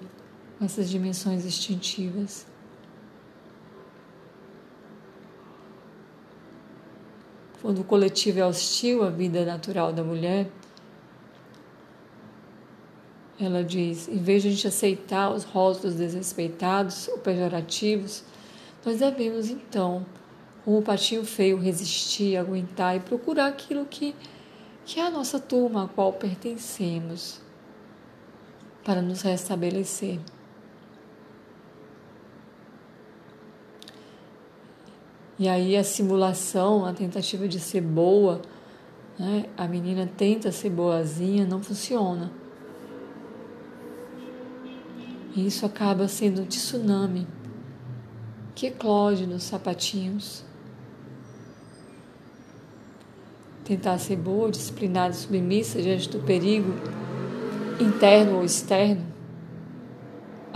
essas dimensões instintivas. Quando o coletivo é hostil à vida natural da mulher, ela diz: em vez de a gente aceitar os rótulos desrespeitados ou pejorativos, nós devemos então, como o patinho feio, resistir, aguentar e procurar aquilo que, que é a nossa turma a qual pertencemos, para nos restabelecer. E aí a simulação, a tentativa de ser boa, né? a menina tenta ser boazinha, não funciona. E isso acaba sendo um tsunami que eclode nos sapatinhos. Tentar ser boa, disciplinada submissa diante do perigo interno ou externo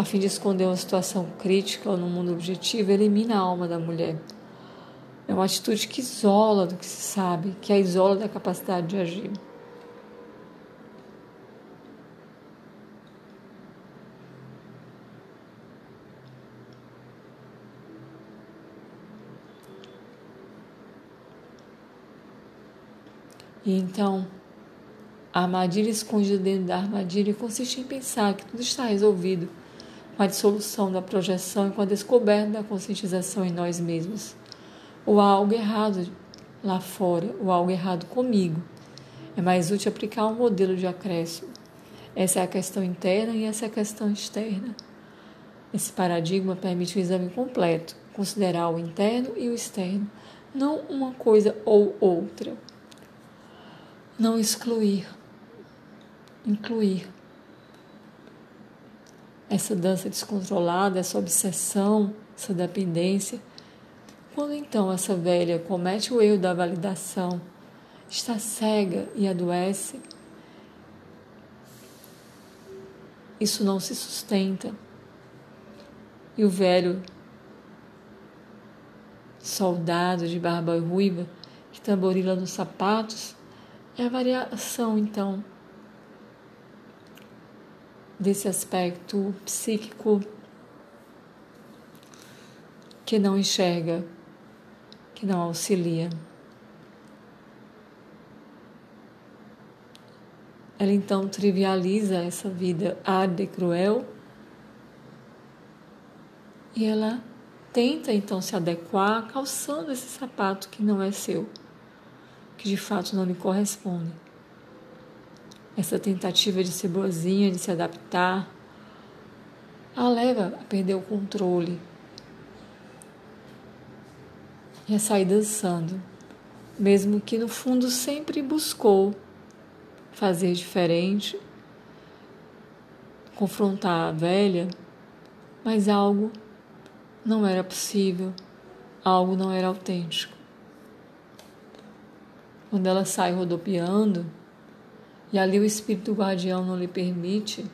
a fim de esconder uma situação crítica ou no mundo objetivo, elimina a alma da mulher. É uma atitude que isola do que se sabe, que a isola da capacidade de agir. E então, a armadilha escondida dentro da armadilha consiste em pensar que tudo está resolvido com a dissolução da projeção e com a descoberta da conscientização em nós mesmos. Ou há algo errado lá fora, ou há algo errado comigo. É mais útil aplicar um modelo de acréscimo. Essa é a questão interna e essa é a questão externa. Esse paradigma permite um exame completo, considerar o interno e o externo, não uma coisa ou outra. Não excluir, incluir. Essa dança descontrolada, essa obsessão, essa dependência. Quando então essa velha comete o erro da validação, está cega e adoece, isso não se sustenta. E o velho soldado de barba ruiva que tamborila nos sapatos é a variação, então, desse aspecto psíquico que não enxerga, que não auxilia. Ela então trivializa essa vida árida e cruel e ela tenta então se adequar calçando esse sapato que não é seu que de fato não lhe corresponde. Essa tentativa de ser boazinha, de se adaptar, a leva a perder o controle e a sair dançando, mesmo que no fundo sempre buscou fazer diferente, confrontar a velha, mas algo não era possível, algo não era autêntico quando ela sai rodopiando e ali o espírito guardião não lhe permite,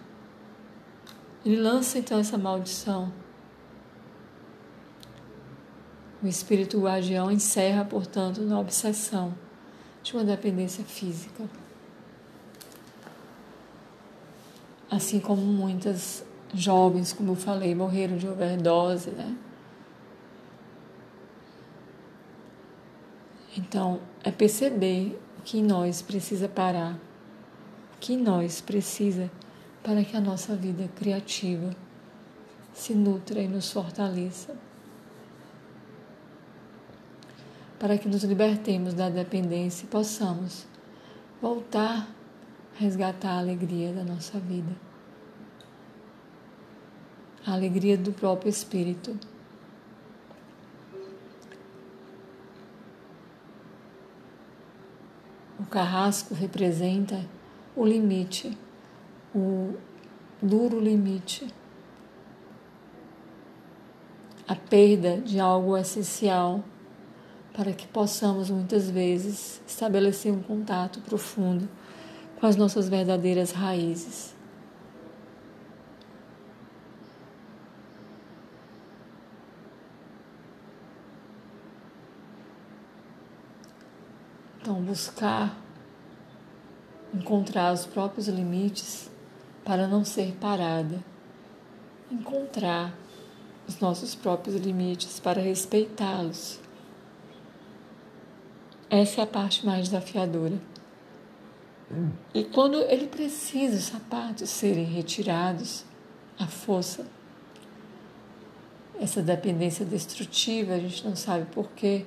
ele lança então essa maldição. O espírito guardião encerra, portanto, na obsessão de uma dependência física. Assim como muitas jovens, como eu falei, morreram de overdose, né? Então, é perceber o que em nós precisa parar, o que em nós precisa para que a nossa vida criativa se nutra e nos fortaleça. Para que nos libertemos da dependência e possamos voltar a resgatar a alegria da nossa vida. A alegria do próprio Espírito. O carrasco representa o limite, o duro limite, a perda de algo essencial para que possamos muitas vezes estabelecer um contato profundo com as nossas verdadeiras raízes. Então, buscar encontrar os próprios limites para não ser parada. Encontrar os nossos próprios limites para respeitá-los. Essa é a parte mais desafiadora. E quando ele precisa os sapatos serem retirados, a força, essa dependência destrutiva, a gente não sabe porquê,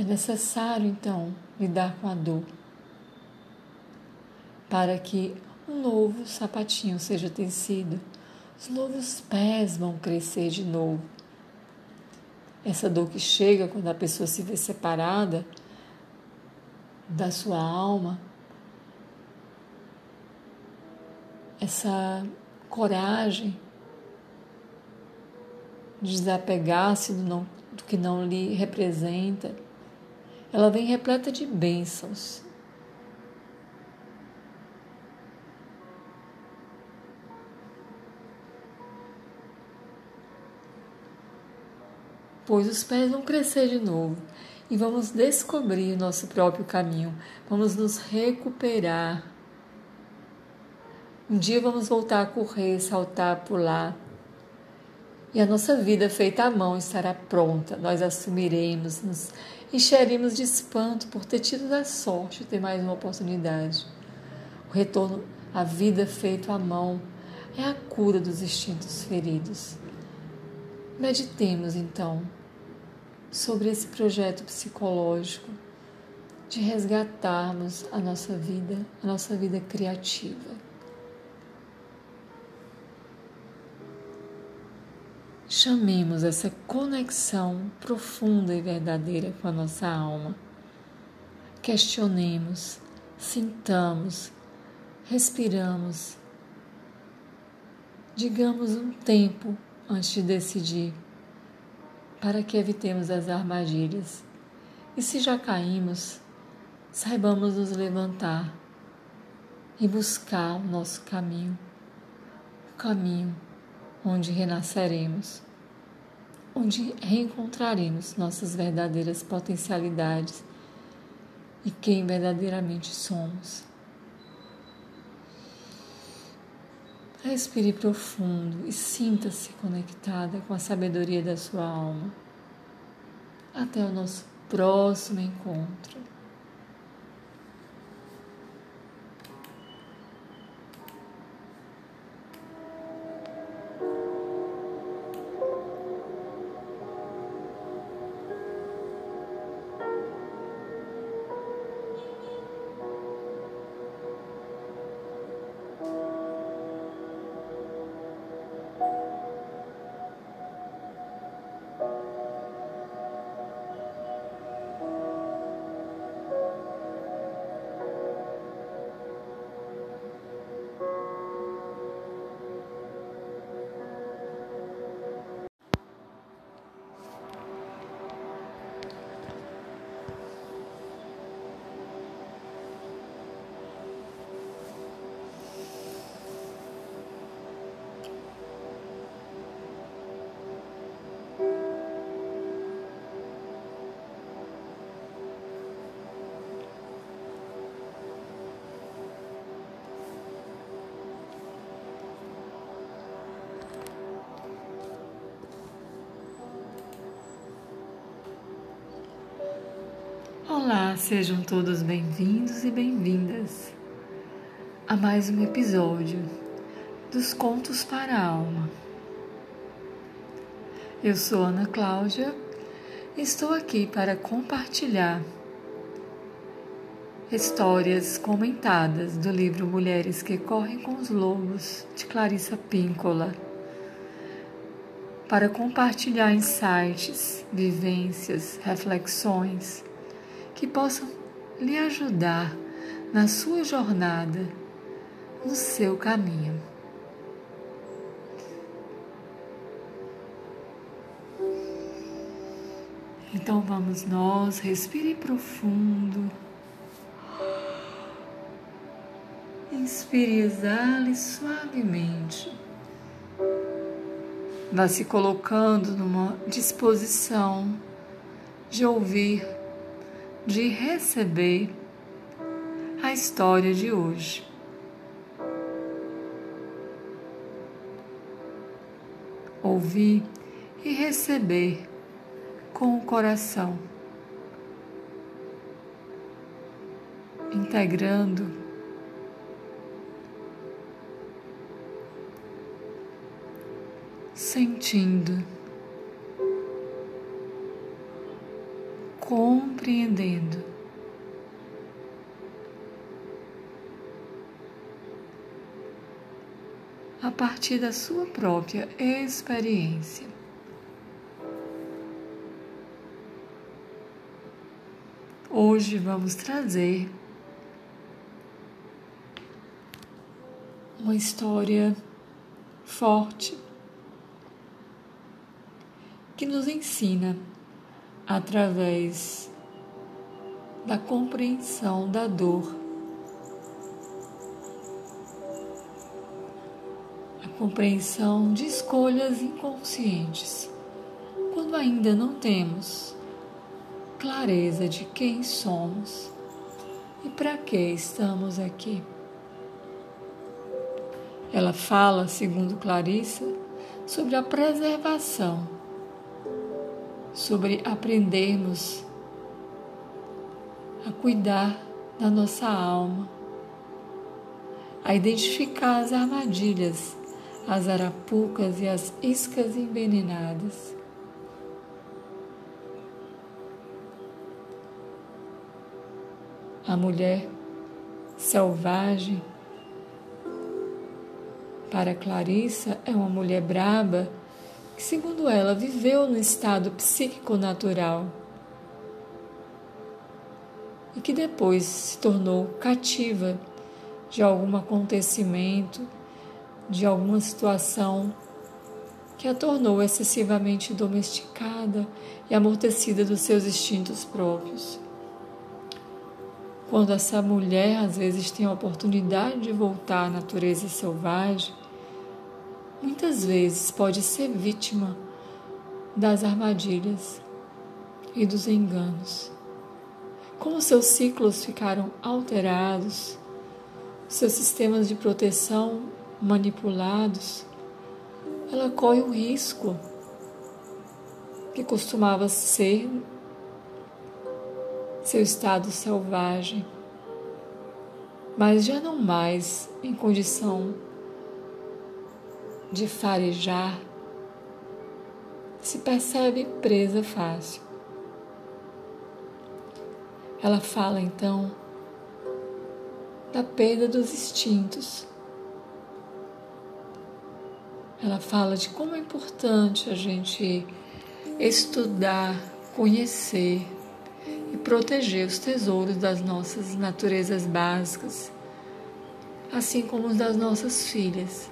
É necessário, então, lidar com a dor para que um novo sapatinho seja tecido, os novos pés vão crescer de novo. Essa dor que chega quando a pessoa se vê separada da sua alma, essa coragem de desapegar-se do, do que não lhe representa ela vem repleta de bênçãos. Pois os pés vão crescer de novo e vamos descobrir nosso próprio caminho, vamos nos recuperar. Um dia vamos voltar a correr, saltar, pular. E a nossa vida feita à mão estará pronta. Nós assumiremos, nos encheremos de espanto por ter tido a sorte de ter mais uma oportunidade. O retorno à vida feita à mão é a cura dos instintos feridos. Meditemos então sobre esse projeto psicológico de resgatarmos a nossa vida, a nossa vida criativa. Chamemos essa conexão profunda e verdadeira com a nossa alma. Questionemos, sintamos, respiramos. Digamos um tempo antes de decidir para que evitemos as armadilhas. E se já caímos, saibamos nos levantar e buscar o nosso caminho, o caminho onde renasceremos, onde reencontraremos nossas verdadeiras potencialidades e quem verdadeiramente somos. Respire profundo e sinta-se conectada com a sabedoria da sua alma. Até o nosso próximo encontro. Olá, sejam todos bem-vindos e bem-vindas a mais um episódio dos Contos para a Alma. Eu sou Ana Cláudia e estou aqui para compartilhar histórias comentadas do livro Mulheres que Correm com os Lobos, de Clarissa Píncola, para compartilhar insights, vivências, reflexões que possam lhe ajudar na sua jornada, no seu caminho. Então vamos nós, respire profundo. Inspire e exale suavemente. Vá se colocando numa disposição de ouvir de receber a história de hoje. Ouvir e receber com o coração, integrando sentindo. Compreendendo. A partir da sua própria experiência. Hoje vamos trazer uma história forte que nos ensina através da compreensão da dor, a compreensão de escolhas inconscientes. Quando ainda não temos clareza de quem somos e para que estamos aqui. Ela fala, segundo Clarissa, sobre a preservação, sobre aprendermos a cuidar da nossa alma, a identificar as armadilhas, as arapucas e as iscas envenenadas. A mulher selvagem para Clarissa, é uma mulher braba que, segundo ela, viveu no estado psíquico natural e que depois se tornou cativa de algum acontecimento, de alguma situação que a tornou excessivamente domesticada e amortecida dos seus instintos próprios. Quando essa mulher às vezes tem a oportunidade de voltar à natureza selvagem, muitas vezes pode ser vítima das armadilhas e dos enganos. Como seus ciclos ficaram alterados, seus sistemas de proteção manipulados, ela corre o risco que costumava ser seu estado selvagem, mas já não mais em condição de farejar, se percebe presa fácil. Ela fala então da perda dos instintos. Ela fala de como é importante a gente estudar, conhecer e proteger os tesouros das nossas naturezas básicas, assim como os das nossas filhas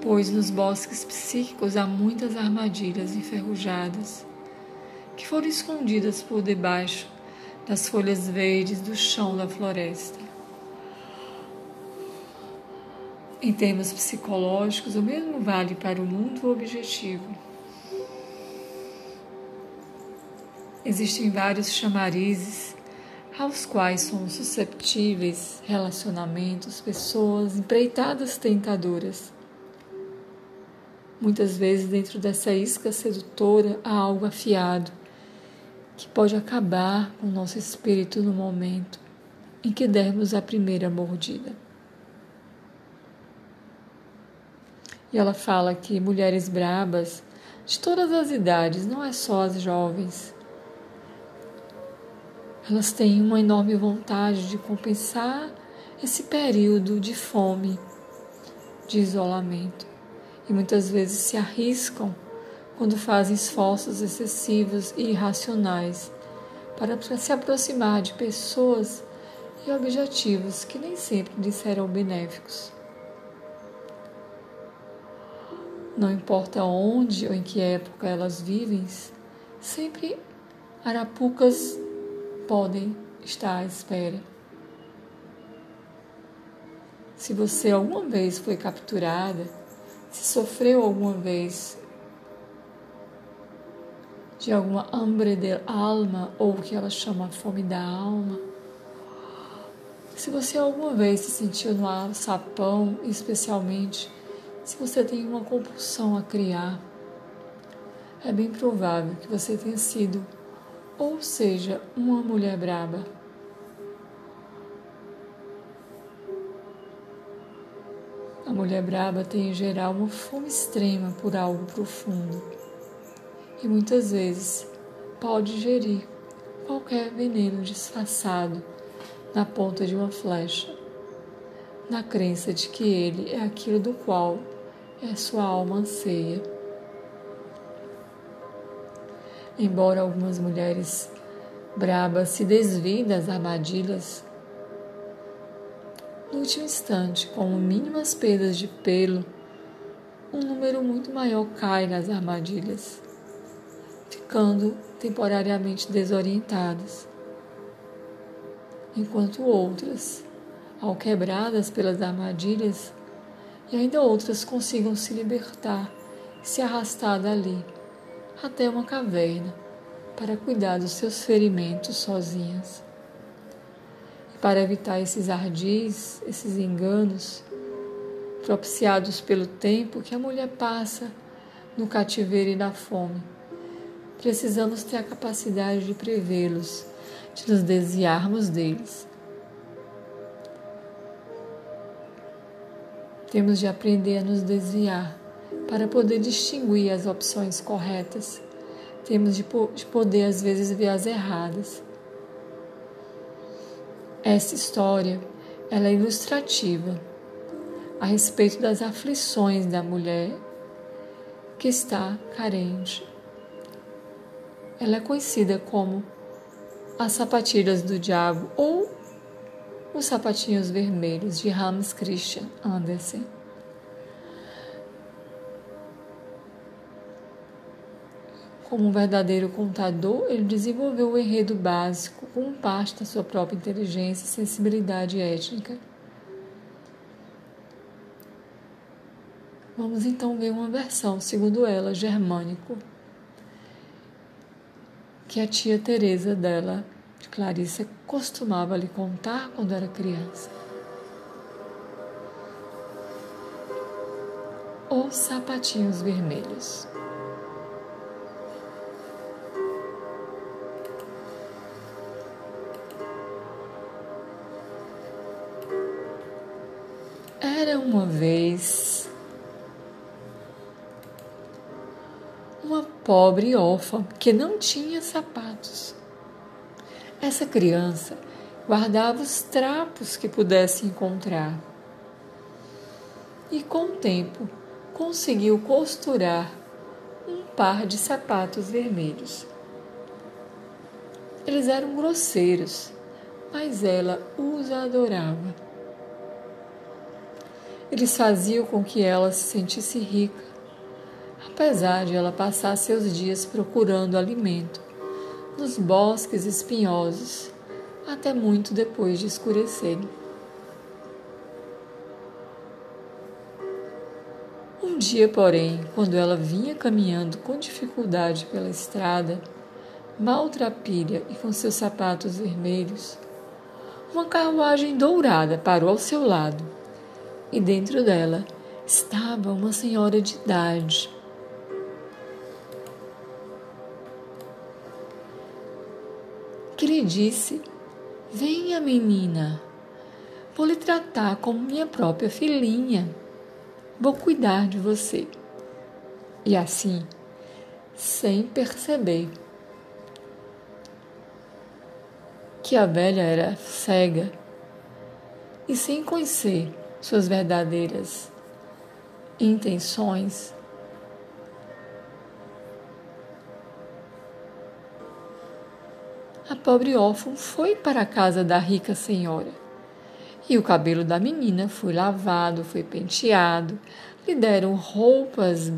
pois nos bosques psíquicos há muitas armadilhas enferrujadas que foram escondidas por debaixo das folhas verdes do chão da floresta. Em termos psicológicos, o mesmo vale para o mundo objetivo. Existem vários chamarizes aos quais são susceptíveis relacionamentos, pessoas, empreitadas tentadoras Muitas vezes, dentro dessa isca sedutora, há algo afiado que pode acabar com o nosso espírito no momento em que dermos a primeira mordida. E ela fala que mulheres brabas, de todas as idades, não é só as jovens, elas têm uma enorme vontade de compensar esse período de fome, de isolamento e muitas vezes se arriscam quando fazem esforços excessivos e irracionais para se aproximar de pessoas e objetivos que nem sempre lhes serão benéficos. Não importa onde ou em que época elas vivem, sempre arapucas podem estar à espera. Se você alguma vez foi capturada, se sofreu alguma vez de alguma hambre de alma, ou o que ela chama fome da alma, se você alguma vez se sentiu no alçapão, especialmente se você tem uma compulsão a criar, é bem provável que você tenha sido, ou seja, uma mulher braba. A mulher braba tem em geral uma fome extrema por algo profundo e muitas vezes pode gerir qualquer veneno disfarçado na ponta de uma flecha, na crença de que ele é aquilo do qual é sua alma anseia. Embora algumas mulheres brabas se desviem das armadilhas no último instante, com mínimas perdas de pelo, um número muito maior cai nas armadilhas, ficando temporariamente desorientadas, enquanto outras, ao quebradas pelas armadilhas, e ainda outras consigam se libertar e se arrastar dali, até uma caverna para cuidar dos seus ferimentos sozinhas. Para evitar esses ardis, esses enganos, propiciados pelo tempo que a mulher passa no cativeiro e na fome, precisamos ter a capacidade de prevê-los, de nos desviarmos deles. Temos de aprender a nos desviar para poder distinguir as opções corretas. Temos de, de poder, às vezes, ver as erradas. Essa história ela é ilustrativa a respeito das aflições da mulher que está carente. Ela é conhecida como as sapatilhas do diabo ou os sapatinhos vermelhos de Hans Christian Andersen. Como um verdadeiro contador, ele desenvolveu o enredo básico com parte da sua própria inteligência e sensibilidade étnica. Vamos então ver uma versão, segundo ela, germânico, que a tia Teresa dela, de Clarissa, costumava lhe contar quando era criança. Os sapatinhos vermelhos. Era uma vez uma pobre órfã que não tinha sapatos. Essa criança guardava os trapos que pudesse encontrar e, com o tempo, conseguiu costurar um par de sapatos vermelhos. Eles eram grosseiros, mas ela os adorava. Eles faziam com que ela se sentisse rica, apesar de ela passar seus dias procurando alimento nos bosques espinhosos até muito depois de escurecer. Um dia, porém, quando ela vinha caminhando com dificuldade pela estrada, maltrapilha e com seus sapatos vermelhos, uma carruagem dourada parou ao seu lado e dentro dela estava uma senhora de idade. Que lhe disse: Venha, menina, vou lhe tratar como minha própria filhinha. Vou cuidar de você. E assim, sem perceber que a velha era cega e sem conhecer suas verdadeiras intenções. A pobre órfã foi para a casa da rica senhora. E o cabelo da menina foi lavado, foi penteado, lhe deram roupas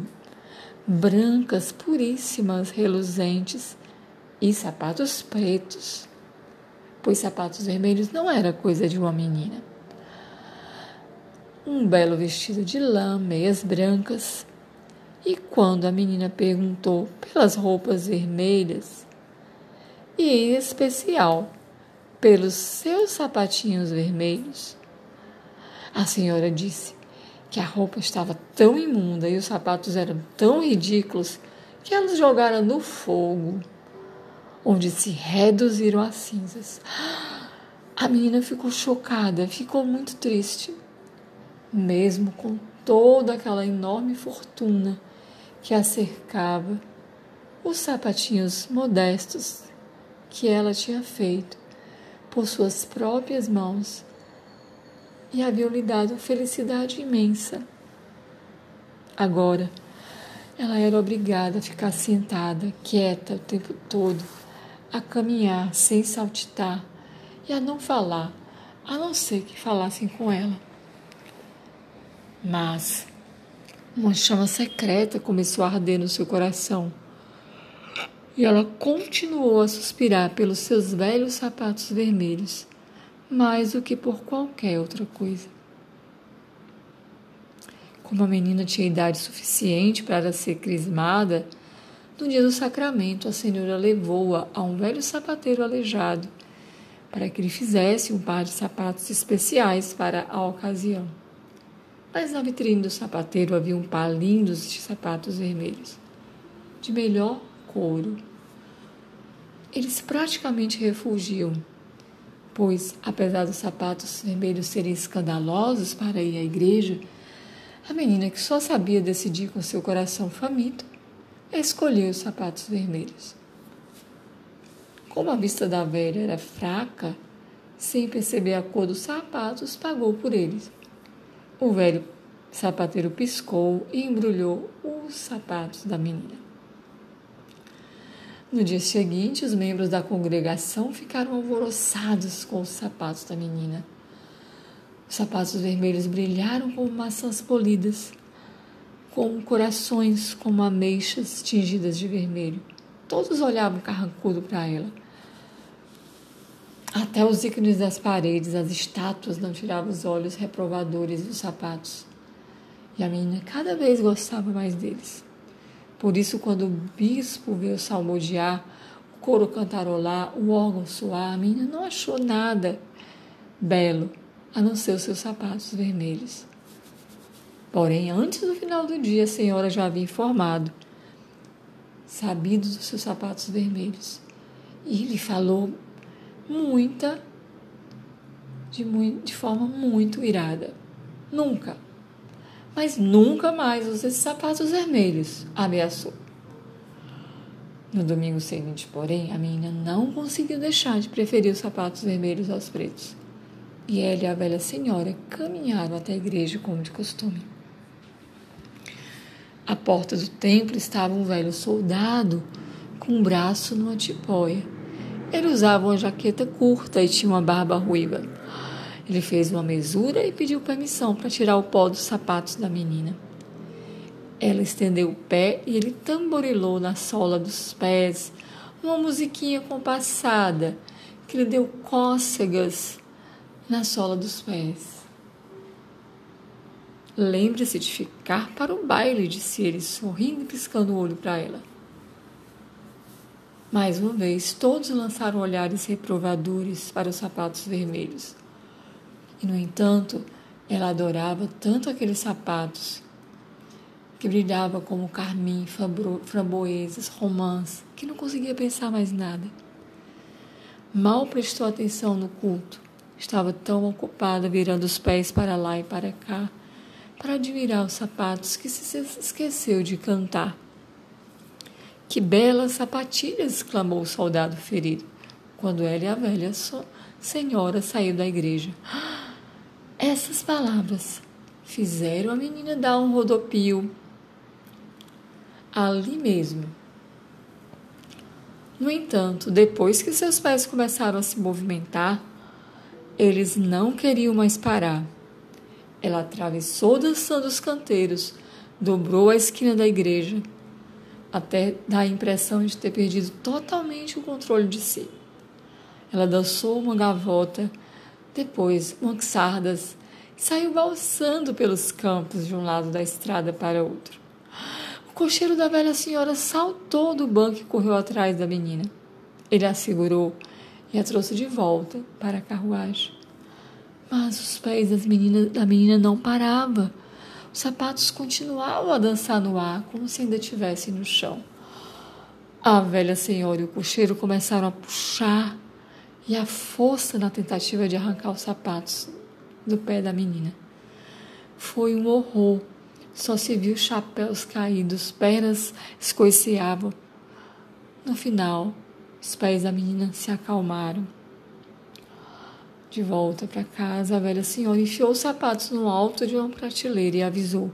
brancas, puríssimas, reluzentes e sapatos pretos, pois sapatos vermelhos não era coisa de uma menina um belo vestido de lã, meias brancas. E quando a menina perguntou pelas roupas vermelhas, e em especial pelos seus sapatinhos vermelhos, a senhora disse que a roupa estava tão imunda e os sapatos eram tão ridículos que elas jogaram no fogo, onde se reduziram a cinzas. A menina ficou chocada, ficou muito triste mesmo com toda aquela enorme fortuna que a cercava, os sapatinhos modestos que ela tinha feito por suas próprias mãos e haviam lhe dado felicidade imensa. Agora, ela era obrigada a ficar sentada, quieta o tempo todo, a caminhar sem saltitar e a não falar, a não ser que falassem com ela. Mas uma chama secreta começou a arder no seu coração. E ela continuou a suspirar pelos seus velhos sapatos vermelhos, mais do que por qualquer outra coisa. Como a menina tinha idade suficiente para ser crismada, No dia do sacramento, a senhora levou-a a um velho sapateiro aleijado para que lhe fizesse um par de sapatos especiais para a ocasião. Mas na vitrine do sapateiro havia um par lindo de sapatos vermelhos, de melhor couro. Eles praticamente refugiam, pois, apesar dos sapatos vermelhos serem escandalosos para ir à igreja, a menina que só sabia decidir com seu coração faminto escolheu os sapatos vermelhos. Como a vista da velha era fraca, sem perceber a cor dos sapatos, pagou por eles. O velho sapateiro piscou e embrulhou os sapatos da menina. No dia seguinte, os membros da congregação ficaram alvoroçados com os sapatos da menina. Os sapatos vermelhos brilharam como maçãs polidas, com corações como ameixas tingidas de vermelho. Todos olhavam carrancudo para ela. Até os ícones das paredes, as estátuas, não tiravam os olhos reprovadores dos sapatos. E a menina cada vez gostava mais deles. Por isso, quando o bispo veio salmodiar, o coro cantarolar, o órgão soar, a menina não achou nada belo, a não ser os seus sapatos vermelhos. Porém, antes do final do dia, a senhora já havia informado, sabido dos seus sapatos vermelhos. E lhe falou muita, de, de forma muito irada. Nunca, mas nunca mais use esses sapatos vermelhos, ameaçou. No domingo seguinte, porém, a menina não conseguiu deixar de preferir os sapatos vermelhos aos pretos. E ela e a velha senhora caminharam até a igreja como de costume. À porta do templo estava um velho soldado com um braço numa tipóia. Ele usava uma jaqueta curta e tinha uma barba ruiva. Ele fez uma mesura e pediu permissão para tirar o pó dos sapatos da menina. Ela estendeu o pé e ele tamborilou na sola dos pés uma musiquinha compassada que lhe deu cócegas na sola dos pés. Lembre-se de ficar para o baile, disse ele, sorrindo e piscando o olho para ela. Mais uma vez, todos lançaram olhares reprovadores para os sapatos vermelhos. E, no entanto, ela adorava tanto aqueles sapatos que brilhava como carmim, framboesas, romãs, que não conseguia pensar mais nada. Mal prestou atenção no culto. Estava tão ocupada virando os pés para lá e para cá para admirar os sapatos que se esqueceu de cantar. Que belas sapatilhas! exclamou o soldado ferido, quando ela e a velha senhora saíram da igreja. Essas palavras fizeram a menina dar um rodopio ali mesmo. No entanto, depois que seus pés começaram a se movimentar, eles não queriam mais parar. Ela atravessou dançando os canteiros, dobrou a esquina da igreja, até dar a impressão de ter perdido totalmente o controle de si. Ela dançou uma gavota, depois mansardas, e saiu valsando pelos campos de um lado da estrada para outro. O cocheiro da velha senhora saltou do banco e correu atrás da menina. Ele a segurou e a trouxe de volta para a carruagem. Mas os pés das meninas, da menina não paravam. Os sapatos continuavam a dançar no ar, como se ainda estivessem no chão. A velha senhora e o cocheiro começaram a puxar e a força na tentativa de arrancar os sapatos do pé da menina. Foi um horror. Só se viu chapéus caídos, pernas escoiceavam. No final, os pés da menina se acalmaram de volta para casa, a velha senhora enfiou os sapatos no alto de uma prateleira e avisou: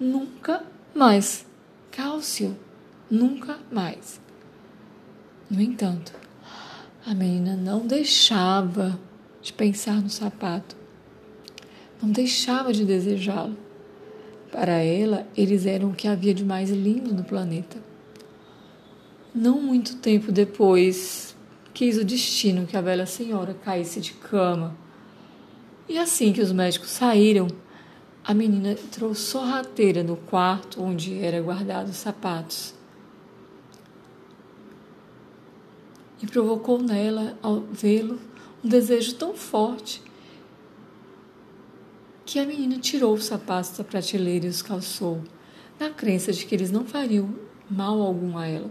Nunca mais. Cálcio, nunca mais. No entanto, a menina não deixava de pensar no sapato, não deixava de desejá-lo. Para ela, eles eram o que havia de mais lindo no planeta. Não muito tempo depois, quis o destino que a velha senhora caísse de cama. E assim que os médicos saíram, a menina entrou sorrateira no quarto onde era guardado os sapatos. e provocou nela, ao vê-lo, um desejo tão forte que a menina tirou os sapatos da prateleira e os calçou, na crença de que eles não fariam mal algum a ela.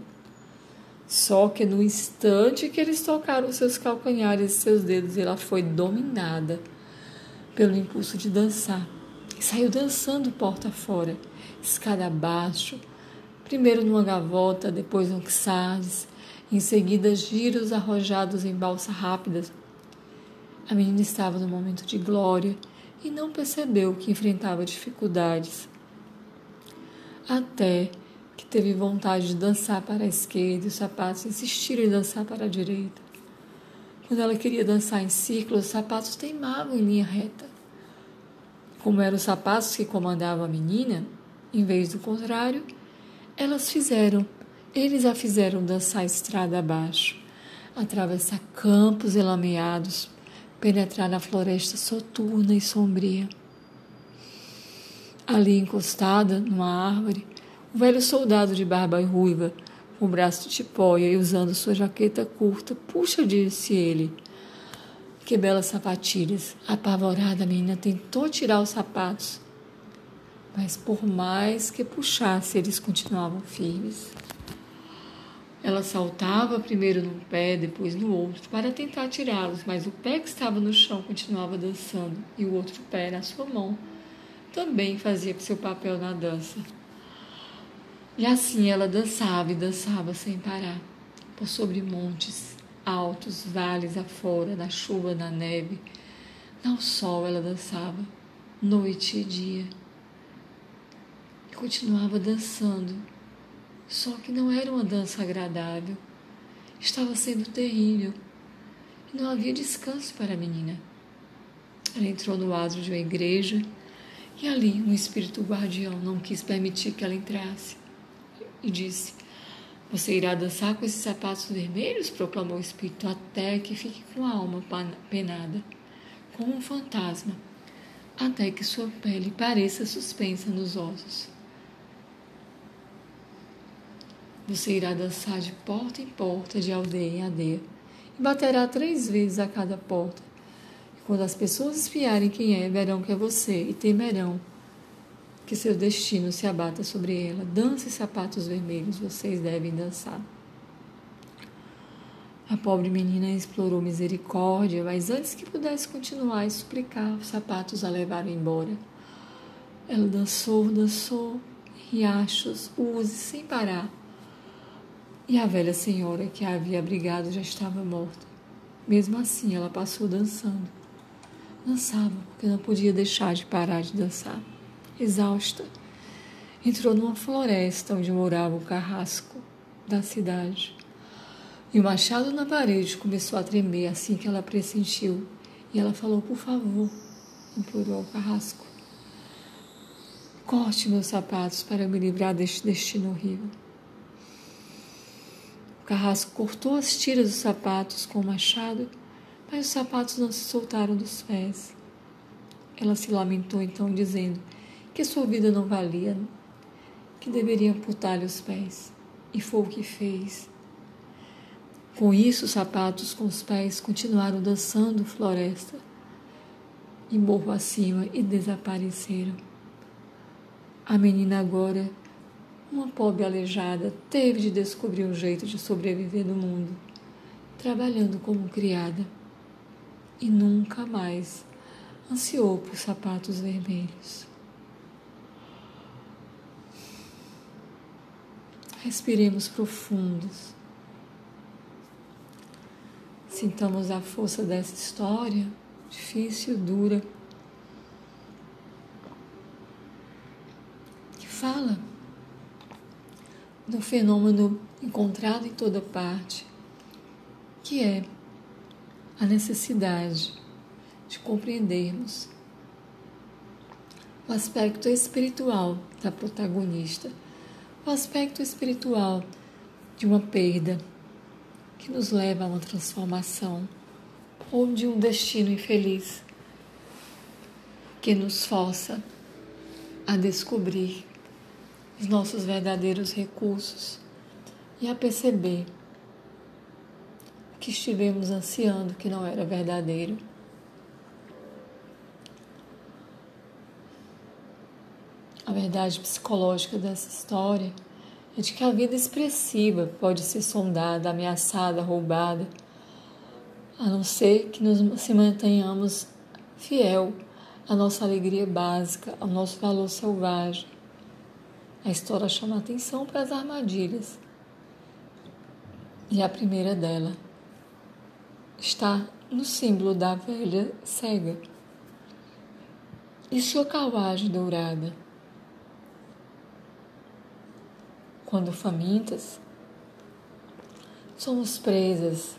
Só que no instante que eles tocaram seus calcanhares e seus dedos, ela foi dominada pelo impulso de dançar e saiu dançando porta fora, escada abaixo, primeiro numa gavota, depois num xades, em seguida giros arrojados em balsa rápida. A menina estava no momento de glória e não percebeu que enfrentava dificuldades. Até que teve vontade de dançar para a esquerda e os sapatos insistiram em dançar para a direita. Quando ela queria dançar em círculo, os sapatos teimavam em linha reta. Como eram os sapatos que comandavam a menina, em vez do contrário, elas fizeram, eles a fizeram dançar estrada abaixo, atravessar campos elameados, penetrar na floresta soturna e sombria. Ali encostada numa árvore, o velho soldado de barba ruiva, com o braço de tipóia e usando sua jaqueta curta, puxa, disse ele. Que belas sapatilhas! Apavorada, a menina tentou tirar os sapatos, mas por mais que puxasse, eles continuavam firmes. Ela saltava primeiro num pé, depois no outro, para tentar tirá-los, mas o pé que estava no chão continuava dançando e o outro pé na sua mão também fazia seu papel na dança. E assim ela dançava e dançava sem parar, por sobre montes altos, vales afora, na chuva, na neve. Ao sol ela dançava, noite e dia. E continuava dançando, só que não era uma dança agradável. Estava sendo terrível. E não havia descanso para a menina. Ela entrou no adro de uma igreja e ali um espírito guardião não quis permitir que ela entrasse e disse: Você irá dançar com esses sapatos vermelhos? proclamou o espírito, até que fique com a alma penada, como um fantasma, até que sua pele pareça suspensa nos ossos. Você irá dançar de porta em porta, de aldeia em aldeia, e baterá três vezes a cada porta. E quando as pessoas espiarem quem é, verão que é você e temerão que seu destino se abata sobre ela. Dance sapatos vermelhos, vocês devem dançar. A pobre menina explorou misericórdia, mas antes que pudesse continuar e suplicar, os sapatos a levaram embora. Ela dançou, dançou, riachos, use, sem parar. E a velha senhora que a havia abrigado já estava morta. Mesmo assim, ela passou dançando. Dançava, porque não podia deixar de parar de dançar exausta, entrou numa floresta onde morava o carrasco da cidade. E o machado na parede começou a tremer assim que ela pressentiu. E ela falou: Por favor, implorou ao carrasco. Corte meus sapatos para me livrar deste destino horrível. O carrasco cortou as tiras dos sapatos com o machado, mas os sapatos não se soltaram dos pés. Ela se lamentou então, dizendo: que sua vida não valia, que deveria amputar-lhe os pés. E foi o que fez. Com isso, os sapatos com os pés continuaram dançando floresta e morro acima e desapareceram. A menina agora, uma pobre aleijada, teve de descobrir um jeito de sobreviver no mundo, trabalhando como criada. E nunca mais ansiou por sapatos vermelhos. Respiremos profundos. Sintamos a força dessa história, difícil, dura, que fala do fenômeno encontrado em toda parte, que é a necessidade de compreendermos o aspecto espiritual da protagonista o aspecto espiritual de uma perda que nos leva a uma transformação ou de um destino infeliz que nos força a descobrir os nossos verdadeiros recursos e a perceber que estivemos ansiando que não era verdadeiro. A verdade psicológica dessa história é de que a vida expressiva pode ser sondada, ameaçada, roubada, a não ser que nos se mantenhamos fiel à nossa alegria básica, ao nosso valor selvagem. A história chama atenção para as armadilhas. E a primeira dela está no símbolo da velha cega e sua carruagem dourada. Quando famintas, somos presas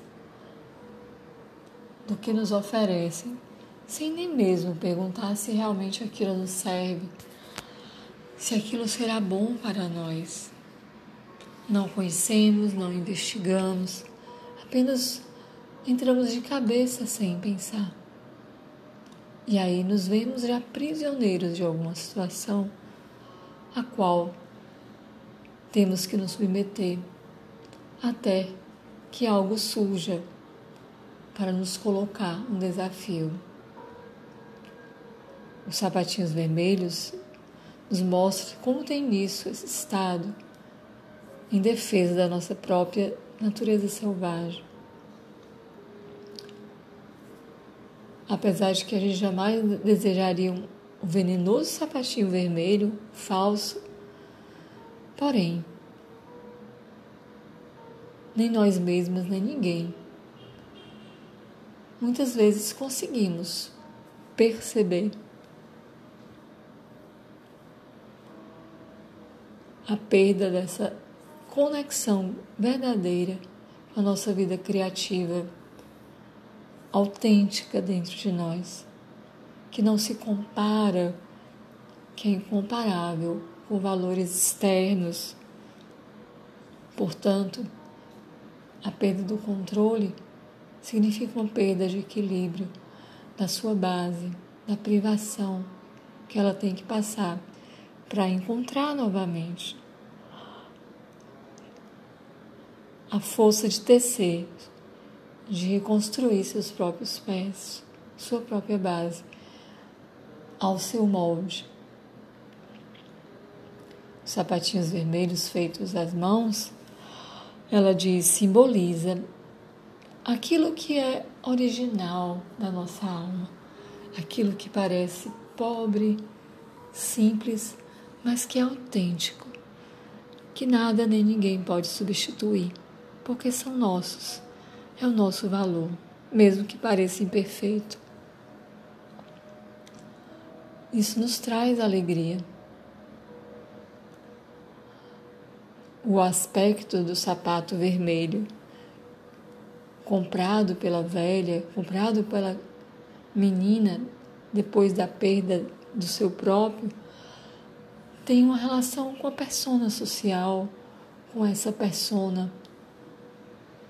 do que nos oferecem, sem nem mesmo perguntar se realmente aquilo nos serve, se aquilo será bom para nós. Não conhecemos, não investigamos, apenas entramos de cabeça sem pensar. E aí nos vemos já prisioneiros de alguma situação a qual temos que nos submeter até que algo surja para nos colocar um desafio. Os sapatinhos vermelhos nos mostram como tem nisso esse estado em defesa da nossa própria natureza selvagem. Apesar de que a gente jamais desejaria um venenoso sapatinho vermelho, falso, Porém, nem nós mesmos, nem ninguém, muitas vezes conseguimos perceber a perda dessa conexão verdadeira com a nossa vida criativa, autêntica dentro de nós, que não se compara, que é incomparável com valores externos. Portanto, a perda do controle significa uma perda de equilíbrio da sua base, da privação que ela tem que passar para encontrar novamente a força de tecer, de reconstruir seus próprios pés, sua própria base, ao seu molde sapatinhos vermelhos feitos às mãos, ela diz, simboliza aquilo que é original da nossa alma, aquilo que parece pobre, simples, mas que é autêntico, que nada nem ninguém pode substituir, porque são nossos, é o nosso valor, mesmo que pareça imperfeito. Isso nos traz alegria. O aspecto do sapato vermelho, comprado pela velha, comprado pela menina depois da perda do seu próprio, tem uma relação com a persona social, com essa persona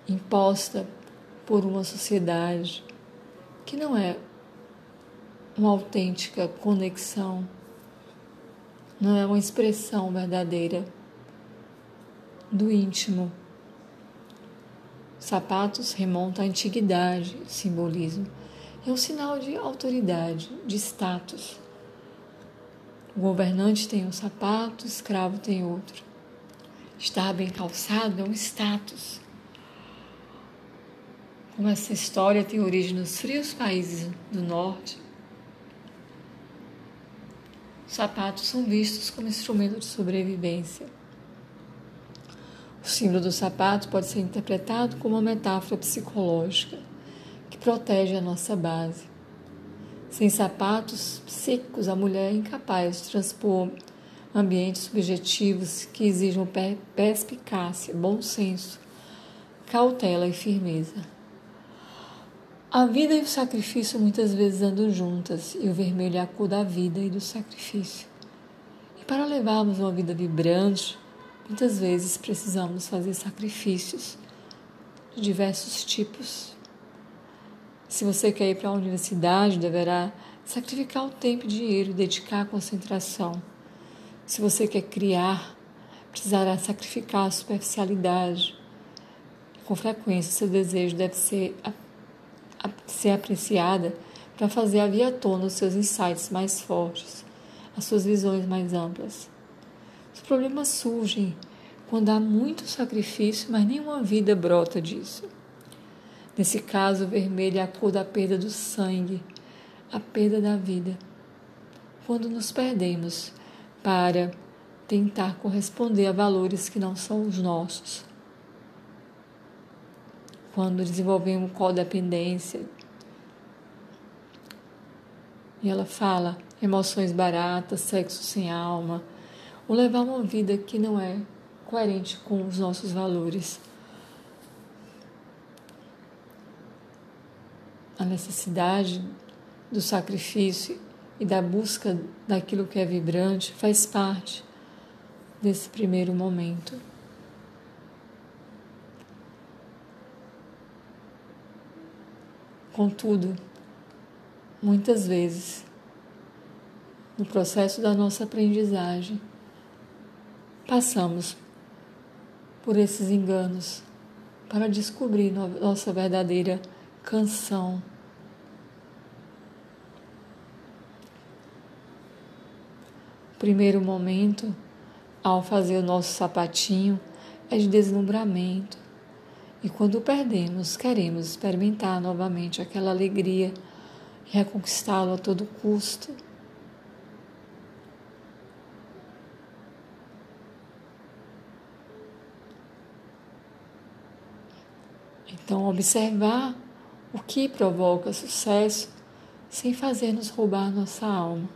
imposta por uma sociedade que não é uma autêntica conexão, não é uma expressão verdadeira do íntimo. Sapatos remonta à antiguidade, simbolismo. É um sinal de autoridade, de status. O governante tem um sapato, o escravo tem outro. Estar bem calçado é um status. Como essa história tem origem nos frios países do norte, sapatos são vistos como instrumento de sobrevivência. O símbolo do sapato pode ser interpretado como uma metáfora psicológica que protege a nossa base. Sem sapatos psíquicos, a mulher é incapaz de transpor ambientes subjetivos que exijam perspicácia, bom senso, cautela e firmeza. A vida e o sacrifício muitas vezes andam juntas, e o vermelho é a cor da vida e do sacrifício. E para levarmos uma vida vibrante, Muitas vezes precisamos fazer sacrifícios de diversos tipos. Se você quer ir para a universidade, deverá sacrificar o tempo e dinheiro, dedicar a concentração. Se você quer criar, precisará sacrificar a superficialidade, Com frequência, seu desejo deve ser, ser apreciada para fazer a via tona os seus insights mais fortes, as suas visões mais amplas. Problemas surgem quando há muito sacrifício, mas nenhuma vida brota disso. Nesse caso, o vermelho é a cor da perda do sangue, a perda da vida. Quando nos perdemos para tentar corresponder a valores que não são os nossos. Quando desenvolvemos codependência. E ela fala emoções baratas, sexo sem alma, ou levar uma vida que não é coerente com os nossos valores. A necessidade do sacrifício e da busca daquilo que é vibrante faz parte desse primeiro momento. Contudo, muitas vezes, no processo da nossa aprendizagem, passamos por esses enganos para descobrir nossa verdadeira canção. Primeiro momento, ao fazer o nosso sapatinho, é de deslumbramento. E quando perdemos, queremos experimentar novamente aquela alegria reconquistá-lo a todo custo. Então, observar o que provoca sucesso sem fazer nos roubar nossa alma.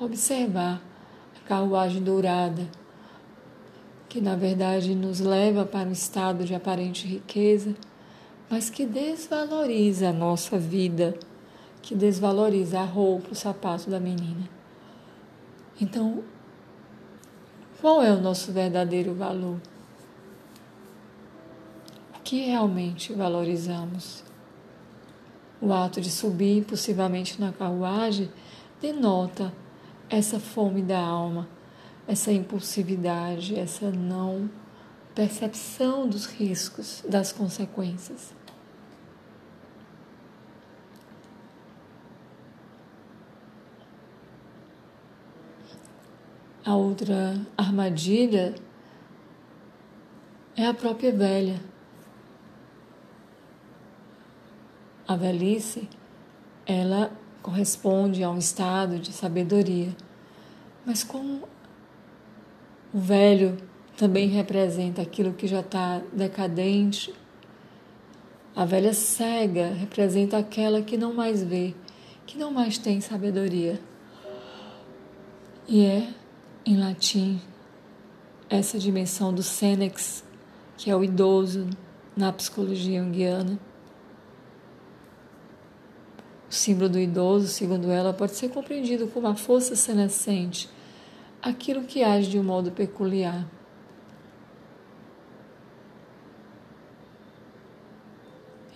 Observar a carruagem dourada, que na verdade nos leva para um estado de aparente riqueza, mas que desvaloriza a nossa vida, que desvaloriza a roupa, o sapato da menina. Então, qual é o nosso verdadeiro valor? Que realmente valorizamos. O ato de subir possivelmente na carruagem denota essa fome da alma, essa impulsividade, essa não percepção dos riscos, das consequências. A outra armadilha é a própria velha A velhice, ela corresponde a um estado de sabedoria. Mas como o velho também representa aquilo que já está decadente, a velha cega representa aquela que não mais vê, que não mais tem sabedoria. E é, em latim, essa dimensão do Senex, que é o idoso na psicologia junguiana. O símbolo do idoso, segundo ela, pode ser compreendido como a força senescente, aquilo que age de um modo peculiar.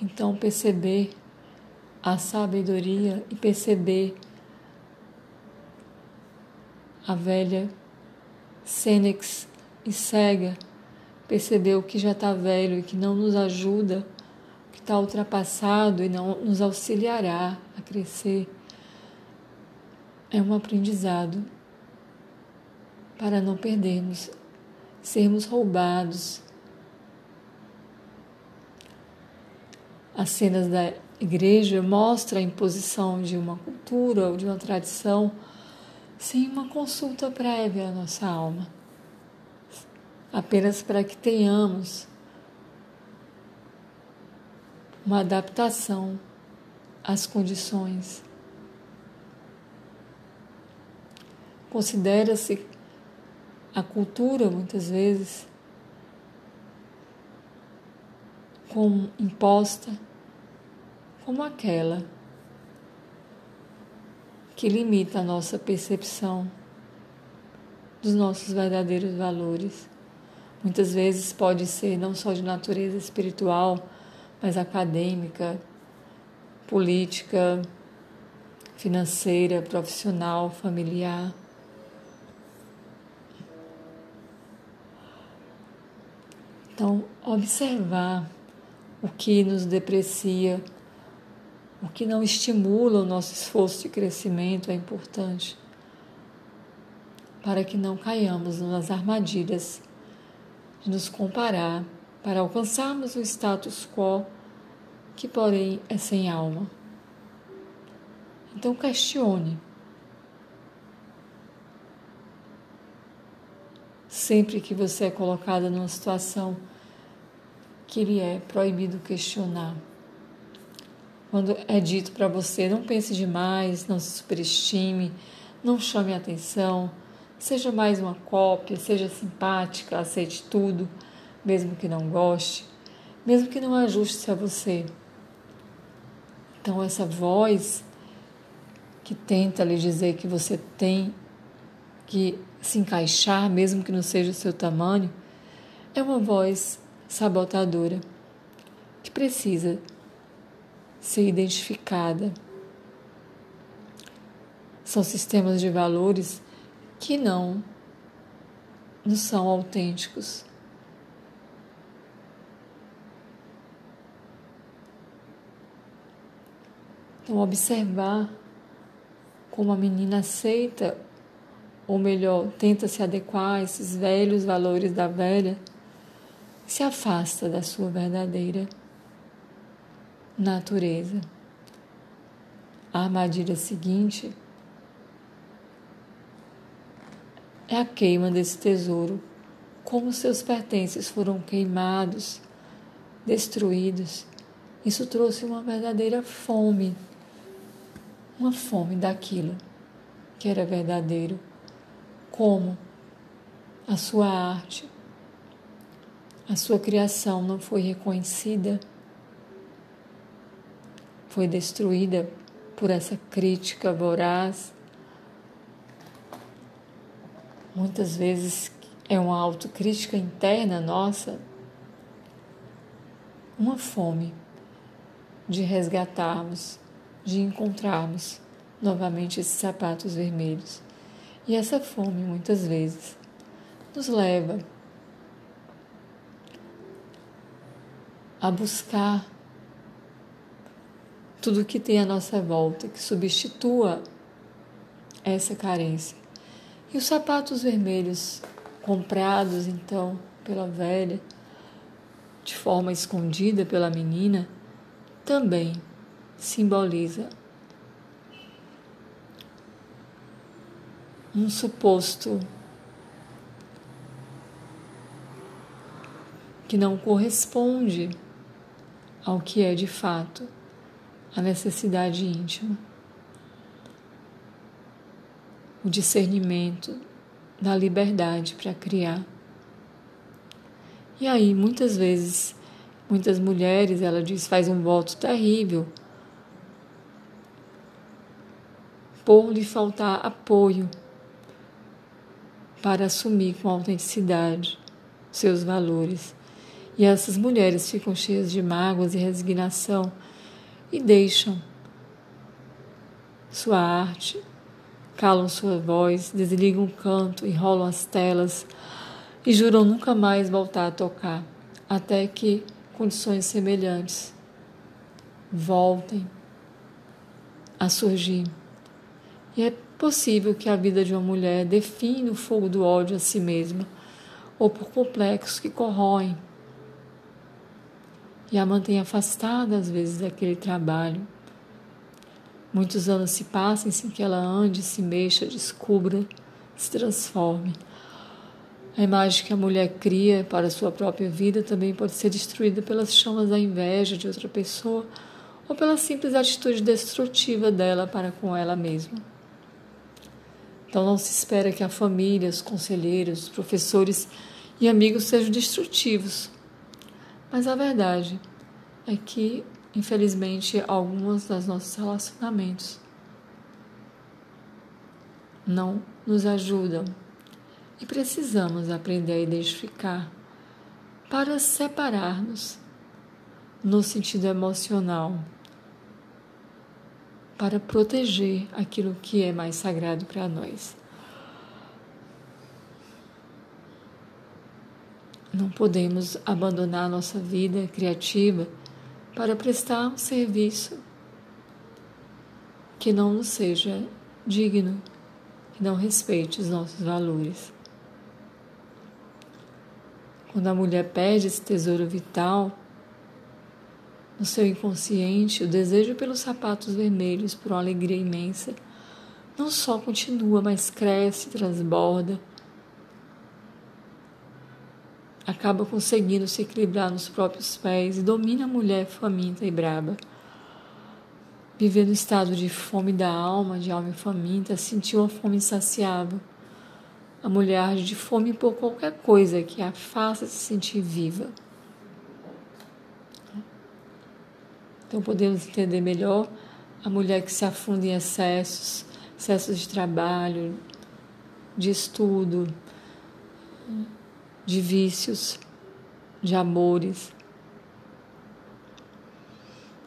Então, perceber a sabedoria e perceber a velha Sênex e cega, perceber o que já está velho e que não nos ajuda está ultrapassado e não nos auxiliará a crescer, é um aprendizado para não perdermos, sermos roubados. As cenas da igreja mostram a imposição de uma cultura ou de uma tradição sem uma consulta prévia à nossa alma, apenas para que tenhamos uma adaptação às condições. Considera-se a cultura, muitas vezes, como imposta, como aquela que limita a nossa percepção dos nossos verdadeiros valores. Muitas vezes pode ser não só de natureza espiritual, mais acadêmica, política, financeira, profissional, familiar. Então, observar o que nos deprecia, o que não estimula o nosso esforço de crescimento é importante para que não caiamos nas armadilhas de nos comparar para alcançarmos o status quo que, porém, é sem alma. Então, questione. Sempre que você é colocada numa situação que lhe é proibido questionar. Quando é dito para você, não pense demais, não se superestime, não chame atenção, seja mais uma cópia, seja simpática, aceite tudo, mesmo que não goste, mesmo que não ajuste-se a você. Então, essa voz que tenta lhe dizer que você tem que se encaixar, mesmo que não seja o seu tamanho, é uma voz sabotadora que precisa ser identificada. São sistemas de valores que não nos são autênticos. Então, observar como a menina aceita, ou melhor, tenta se adequar a esses velhos valores da velha, se afasta da sua verdadeira natureza. A armadilha seguinte é a queima desse tesouro, como seus pertences foram queimados, destruídos. Isso trouxe uma verdadeira fome uma fome daquilo que era verdadeiro, como a sua arte, a sua criação não foi reconhecida, foi destruída por essa crítica voraz. Muitas vezes é uma autocrítica interna nossa, uma fome de resgatarmos de encontrarmos novamente esses sapatos vermelhos. E essa fome, muitas vezes, nos leva a buscar tudo que tem à nossa volta, que substitua essa carência. E os sapatos vermelhos comprados então pela velha, de forma escondida pela menina, também simboliza um suposto que não corresponde ao que é de fato a necessidade íntima. O discernimento da liberdade para criar. E aí, muitas vezes, muitas mulheres, ela diz, faz um voto terrível por lhe faltar apoio para assumir com autenticidade seus valores. E essas mulheres ficam cheias de mágoas e resignação e deixam sua arte, calam sua voz, desligam o canto, enrolam as telas e juram nunca mais voltar a tocar, até que condições semelhantes voltem a surgir. E é possível que a vida de uma mulher define o fogo do ódio a si mesma, ou por complexos que corroem e a mantém afastada às vezes daquele trabalho. Muitos anos se passam sem que ela ande, se mexa, descubra, se transforme. A imagem que a mulher cria para a sua própria vida também pode ser destruída pelas chamas da inveja de outra pessoa ou pela simples atitude destrutiva dela para com ela mesma. Então não se espera que a família, os conselheiros, os professores e amigos sejam destrutivos. Mas a verdade é que, infelizmente, alguns dos nossos relacionamentos não nos ajudam e precisamos aprender a identificar para separar-nos no sentido emocional para proteger aquilo que é mais sagrado para nós. Não podemos abandonar nossa vida criativa para prestar um serviço que não nos seja digno, que não respeite os nossos valores. Quando a mulher perde esse tesouro vital, no seu inconsciente, o desejo pelos sapatos vermelhos, por uma alegria imensa, não só continua, mas cresce, transborda acaba conseguindo se equilibrar nos próprios pés e domina a mulher faminta e braba. Viver no estado de fome da alma, de alma faminta, sentiu uma fome insaciável. A mulher de fome por qualquer coisa que a faça se sentir viva. Então podemos entender melhor a mulher que se afunda em excessos, excessos de trabalho, de estudo, de vícios, de amores.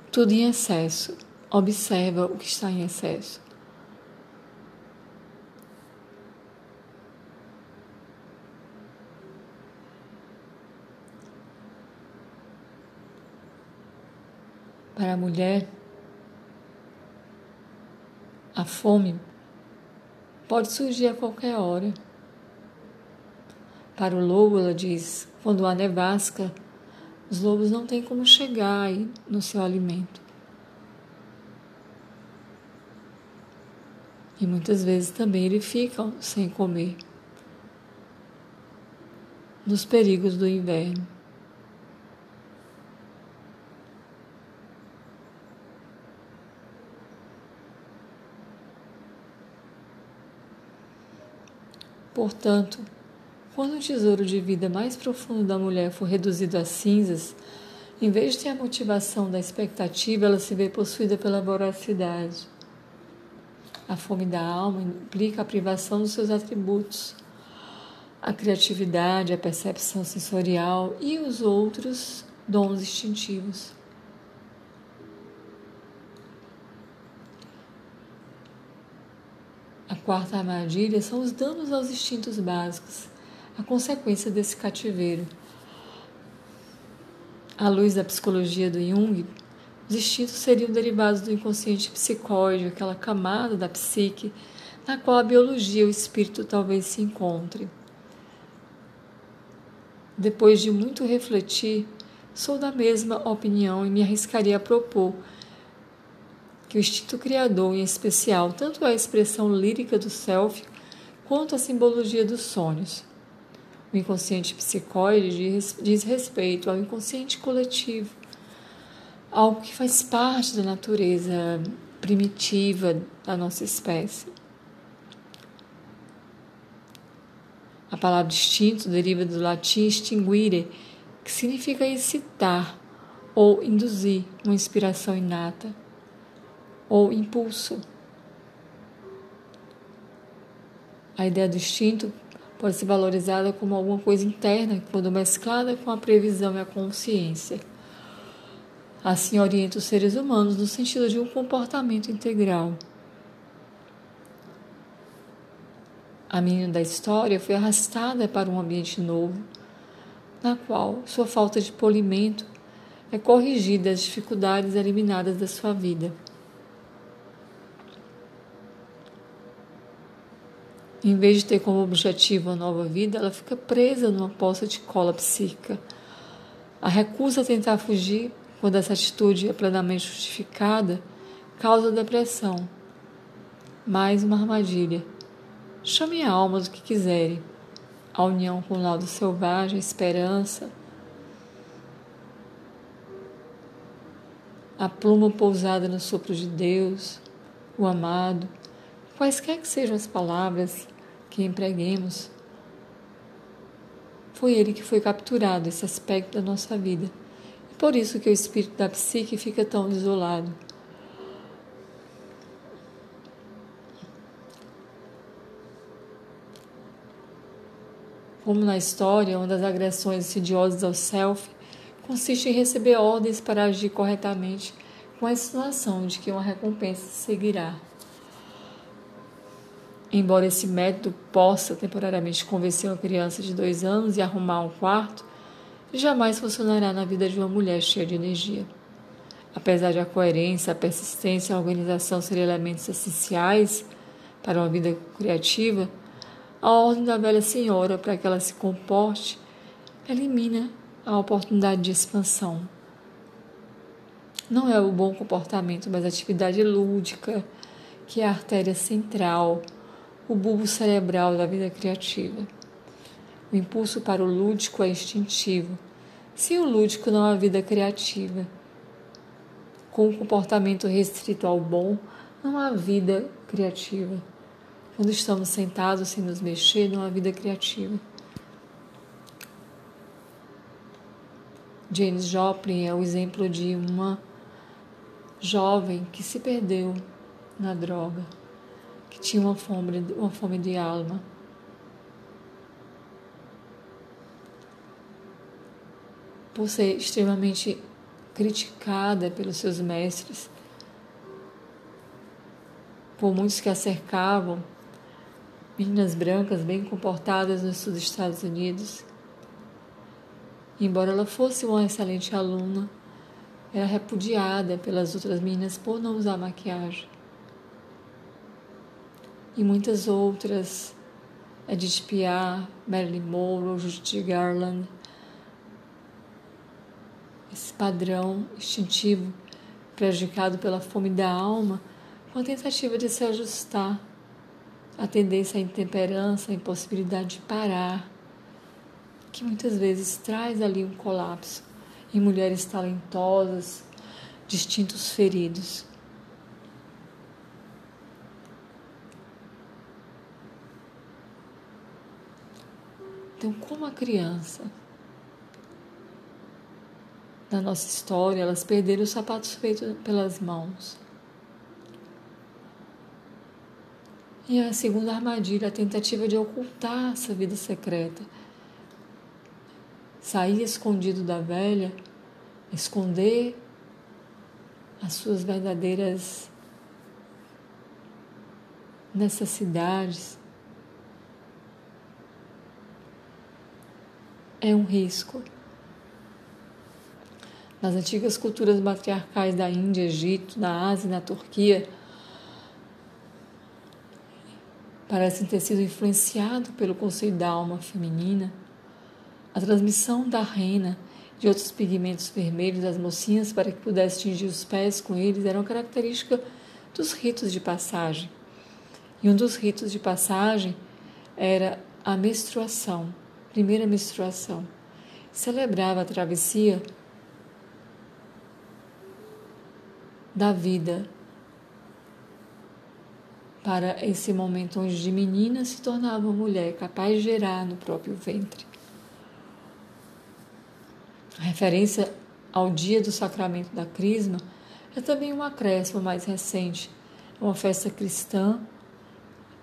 Tudo em excesso. Observa o que está em excesso. Para a mulher, a fome pode surgir a qualquer hora. Para o lobo, ela diz: quando há nevasca, os lobos não têm como chegar no seu alimento. E muitas vezes também eles ficam sem comer. Nos perigos do inverno. Portanto, quando o tesouro de vida mais profundo da mulher for reduzido a cinzas, em vez de ter a motivação da expectativa, ela se vê possuída pela voracidade. A fome da alma implica a privação dos seus atributos, a criatividade, a percepção sensorial e os outros dons instintivos. A quarta armadilha são os danos aos instintos básicos a consequência desse cativeiro. À luz da psicologia do Jung, os instintos seriam derivados do inconsciente psicóide, aquela camada da psique na qual a biologia e o espírito talvez se encontrem. Depois de muito refletir, sou da mesma opinião e me arriscaria a propor que o instinto criador, em especial, tanto a expressão lírica do self quanto a simbologia dos sonhos, o inconsciente psicóide diz, respeito ao inconsciente coletivo, algo que faz parte da natureza primitiva da nossa espécie. A palavra instinto deriva do latim extinguire, que significa excitar ou induzir uma inspiração inata ou impulso. A ideia do instinto pode ser valorizada como alguma coisa interna quando mesclada com a previsão e a consciência. Assim orienta os seres humanos no sentido de um comportamento integral. A menina da história foi arrastada para um ambiente novo, na qual sua falta de polimento é corrigida as dificuldades eliminadas da sua vida. Em vez de ter como objetivo a nova vida, ela fica presa numa poça de cola psíquica. A recusa a tentar fugir, quando essa atitude é plenamente justificada, causa depressão. Mais uma armadilha. Chame a alma do que quiserem. A união com o lado selvagem, a esperança, a pluma pousada no sopro de Deus, o amado, quaisquer que sejam as palavras, que empreguemos. Foi ele que foi capturado, esse aspecto da nossa vida. E por isso que o espírito da psique fica tão isolado. Como na história, uma das agressões insidiosas ao self consiste em receber ordens para agir corretamente com a insinuação de que uma recompensa seguirá. Embora esse método possa temporariamente convencer uma criança de dois anos e arrumar um quarto, jamais funcionará na vida de uma mulher cheia de energia. Apesar de a coerência, a persistência e a organização serem elementos essenciais para uma vida criativa, a ordem da velha senhora para que ela se comporte elimina a oportunidade de expansão. Não é o bom comportamento, mas a atividade lúdica, que é a artéria central, o bulbo cerebral da vida criativa. O impulso para o lúdico é instintivo. Sem o lúdico não há vida criativa. Com o comportamento restrito ao bom, não há vida criativa. Quando estamos sentados sem nos mexer, não há vida criativa. James Joplin é o exemplo de uma jovem que se perdeu na droga, que tinha uma fome, uma fome de alma por ser extremamente criticada pelos seus mestres, por muitos que a cercavam, meninas brancas bem comportadas nos Estados Unidos. Embora ela fosse uma excelente aluna, era repudiada pelas outras meninas por não usar maquiagem. E muitas outras, Edith Piaf, Marilyn Monroe, Judy Garland, esse padrão instintivo prejudicado pela fome da alma, com a tentativa de se ajustar à tendência à intemperança, à impossibilidade de parar, que muitas vezes traz ali um colapso em mulheres talentosas, distintos feridos. Então, como a criança na nossa história, elas perderam os sapatos feitos pelas mãos. E a segunda armadilha, a tentativa de ocultar essa vida secreta. Sair escondido da velha, esconder as suas verdadeiras necessidades. É um risco. Nas antigas culturas matriarcais da Índia, Egito, na Ásia e na Turquia, parecem ter sido influenciado pelo conceito da alma feminina. A transmissão da rena de outros pigmentos vermelhos às mocinhas para que pudesse atingir os pés com eles era uma característica dos ritos de passagem. E um dos ritos de passagem era a menstruação, primeira menstruação. Celebrava a travessia da vida para esse momento onde de menina se tornava mulher capaz de gerar no próprio ventre. A referência ao dia do sacramento da Crisma é também um acréscimo mais recente, uma festa cristã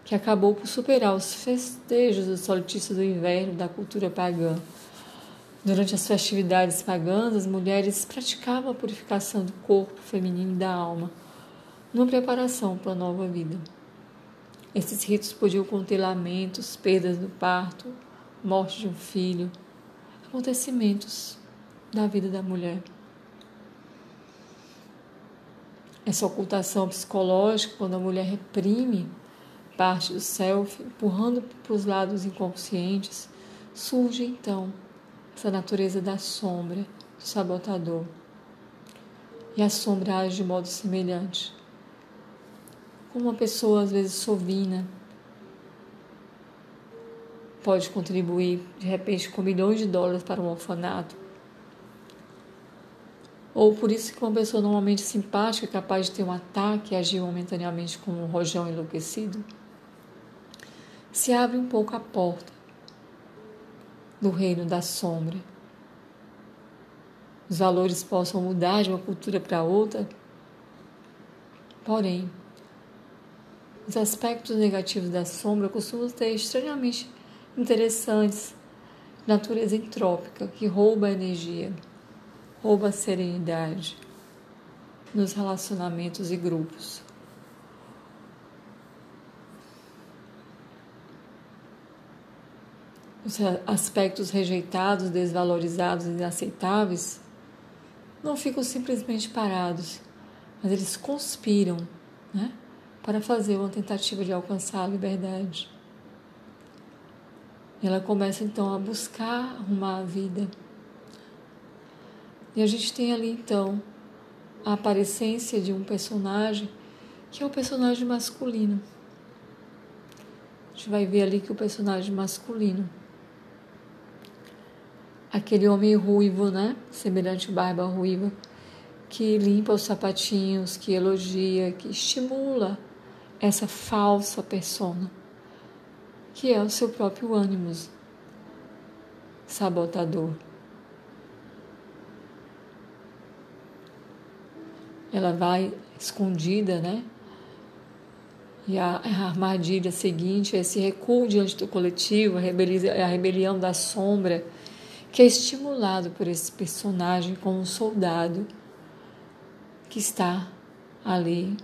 que acabou por superar os festejos do solstício do inverno da cultura pagã Durante as festividades pagãs, as mulheres praticavam a purificação do corpo feminino e da alma, numa preparação para a nova vida. Esses ritos podiam conter lamentos, perdas do parto, morte de um filho, acontecimentos da vida da mulher. Essa ocultação psicológica, quando a mulher reprime parte do self, empurrando para os lados inconscientes, surge então essa natureza da sombra, do sabotador. E a sombra age de modo semelhante. Como uma pessoa, às vezes, sovina, pode contribuir, de repente, com milhões de dólares para um orfanato. Ou por isso que uma pessoa normalmente simpática, capaz de ter um ataque e agir momentaneamente como um rojão enlouquecido, se abre um pouco a porta do reino da sombra. Os valores possam mudar de uma cultura para outra, porém, os aspectos negativos da sombra costumam ser estranhamente interessantes, natureza entrópica, que rouba a energia, rouba a serenidade nos relacionamentos e grupos. Os aspectos rejeitados, desvalorizados e inaceitáveis, não ficam simplesmente parados, mas eles conspiram né, para fazer uma tentativa de alcançar a liberdade. Ela começa então a buscar arrumar a vida. E a gente tem ali então a aparência de um personagem que é o personagem masculino. A gente vai ver ali que o personagem masculino, aquele homem ruivo, né? Semelhante barba ruiva, que limpa os sapatinhos, que elogia, que estimula essa falsa persona, que é o seu próprio ânimo sabotador. Ela vai escondida, né? E a, armadilha seguinte é esse recuo diante do coletivo, a rebelião da sombra, que é estimulado por esse personagem como um soldado que está ali,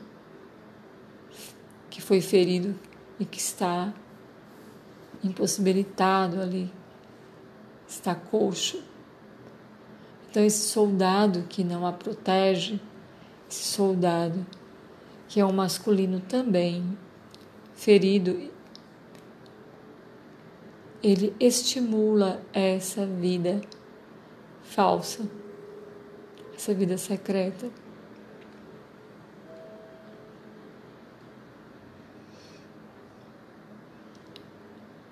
que foi ferido e que está impossibilitado ali, está coxo. Então, esse soldado que não a protege, esse soldado que é um masculino também ferido, ele estimula essa vida falsa, essa vida secreta.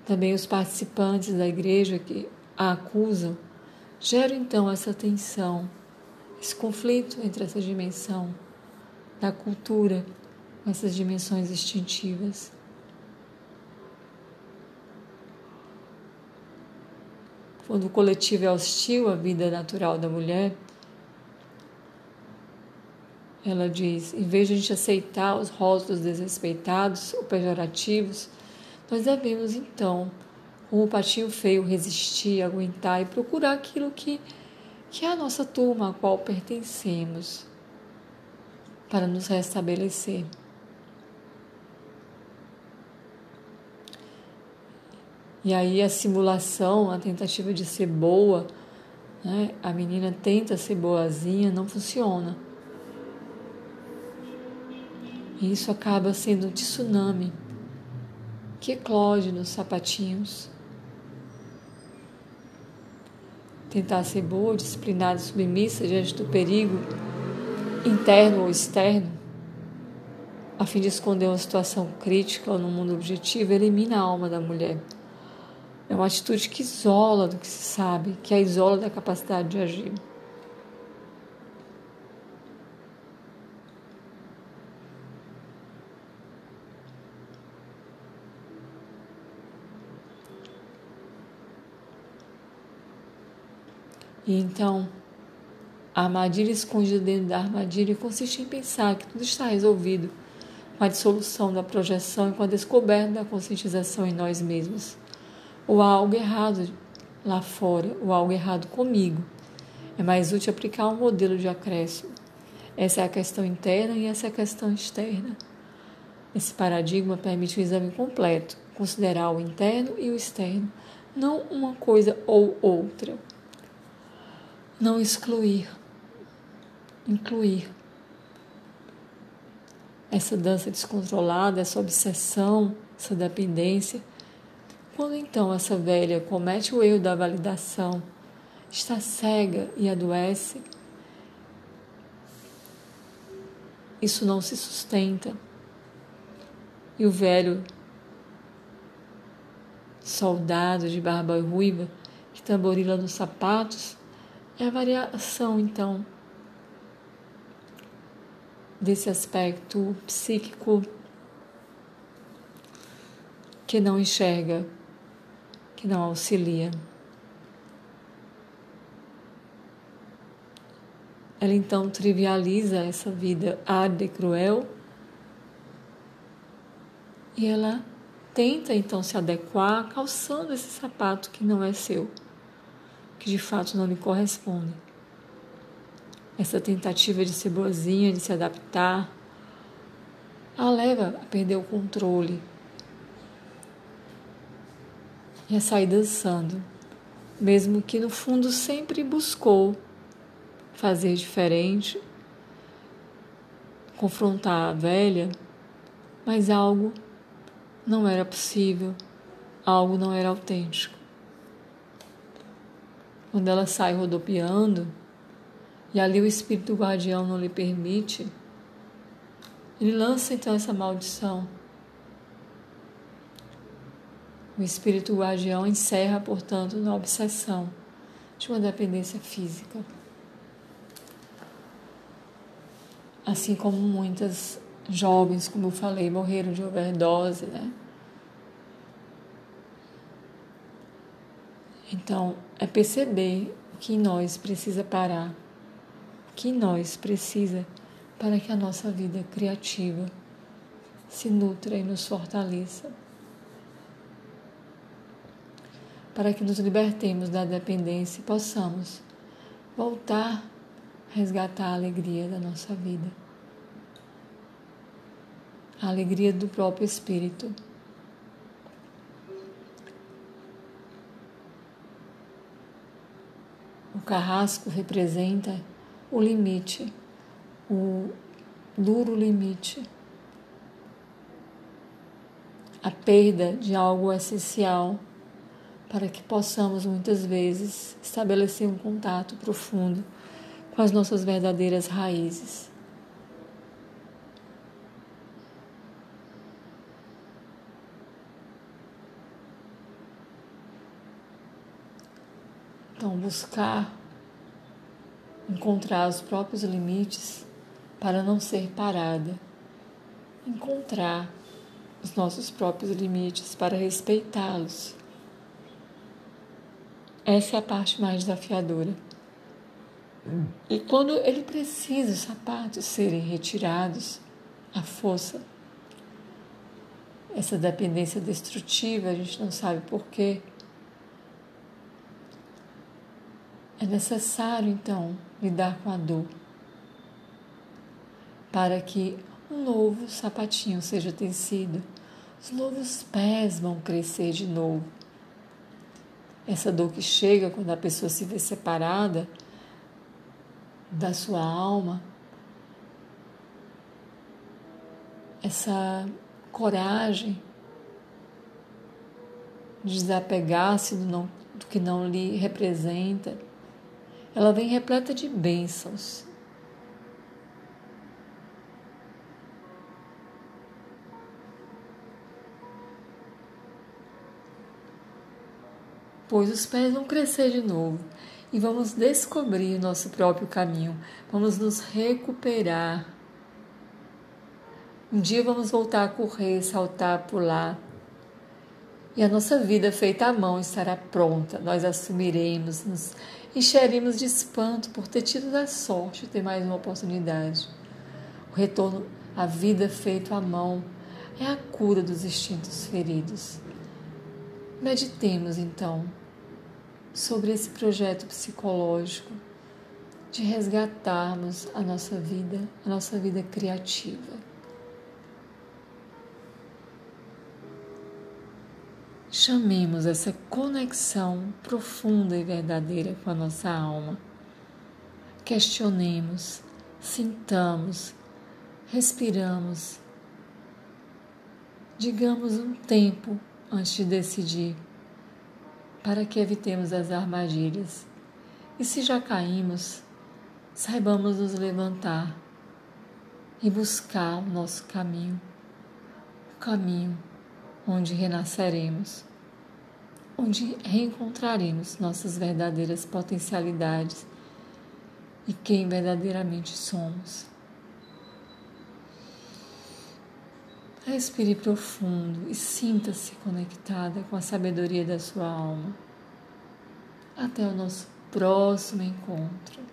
Também os participantes da igreja que a acusam geram então essa tensão, esse conflito entre essa dimensão da cultura essas dimensões instintivas. Quando o coletivo é hostil à vida natural da mulher, ela diz: em vez de a gente aceitar os rótulos desrespeitados ou pejorativos, nós devemos então, como o patinho feio, resistir, aguentar e procurar aquilo que, que é a nossa turma a qual pertencemos para nos restabelecer. E aí a simulação, a tentativa de ser boa, né? a menina tenta ser boazinha, não funciona. E isso acaba sendo um tsunami que eclode nos sapatinhos. Tentar ser boa, disciplinada e submissa diante do perigo interno ou externo, a fim de esconder uma situação crítica ou no mundo objetivo, elimina a alma da mulher. É uma atitude que isola do que se sabe, que a isola da capacidade de agir. E então, a armadilha escondida dentro da armadilha consiste em pensar que tudo está resolvido com a dissolução da projeção e com a descoberta da conscientização em nós mesmos. Ou há algo errado lá fora, ou há algo errado comigo. É mais útil aplicar um modelo de acréscimo. Essa é a questão interna e essa é a questão externa. Esse paradigma permite o exame completo, considerar o interno e o externo, não uma coisa ou outra. Não excluir incluir. Essa dança descontrolada, essa obsessão, essa dependência. Quando então essa velha comete o erro da validação, está cega e adoece, isso não se sustenta. E o velho soldado de barba ruiva que tamborila nos sapatos é a variação então desse aspecto psíquico que não enxerga, que não auxilia. Ela então trivializa essa vida árida e cruel e ela tenta então se adequar calçando esse sapato que não é seu, que de fato não lhe corresponde essa tentativa de ser boazinha, de se adaptar, a leva a perder o controle. E a sair dançando, mesmo que no fundo sempre buscou fazer diferente, confrontar a velha, mas algo não era possível, algo não era autêntico. Quando ela sai rodopiando, e ali o espírito guardião não lhe permite, ele lança então essa maldição. O espírito guardião encerra, portanto, na obsessão de uma dependência física. Assim como muitas jovens, como eu falei, morreram de overdose, né? Então, é perceber que nós precisa parar, que nós precisa para que a nossa vida criativa se nutra e nos fortaleça. Para que nos libertemos da dependência e possamos voltar a resgatar a alegria da nossa vida a alegria do próprio Espírito. O carrasco representa o limite, o duro limite, a perda de algo essencial para que possamos muitas vezes estabelecer um contato profundo com as nossas verdadeiras raízes. Então, buscar encontrar os próprios limites para não ser parada. Encontrar os nossos próprios limites para respeitá-los. Essa é a parte mais desafiadora. E quando ele precisa os sapatos serem retirados, a força, essa dependência destrutiva, a gente não sabe porquê É necessário, então, lidar com a dor para que um novo sapatinho seja tecido, os novos pés vão crescer de novo. Essa dor que chega quando a pessoa se vê separada da sua alma, essa coragem de desapegar-se do, do que não lhe representa ela vem repleta de bênçãos. Pois os pés vão crescer de novo e vamos descobrir o nosso próprio caminho, vamos nos recuperar. Um dia vamos voltar a correr, saltar, pular. E a nossa vida feita à mão estará pronta. Nós assumiremos, nos encheríamos de espanto por ter tido a sorte de ter mais uma oportunidade. O retorno à vida feito à mão é a cura dos instintos feridos. Meditemos então sobre esse projeto psicológico de resgatarmos a nossa vida, a nossa vida criativa. Chamemos essa conexão profunda e verdadeira com a nossa alma. Questionemos, sintamos, respiramos. Digamos um tempo antes de decidir, para que evitemos as armadilhas. E se já caímos, saibamos nos levantar e buscar o nosso caminho, o caminho onde renasceremos, onde reencontraremos nossas verdadeiras potencialidades e quem verdadeiramente somos. Respire profundo e sinta-se conectada com a sabedoria da sua alma. Até o nosso próximo encontro.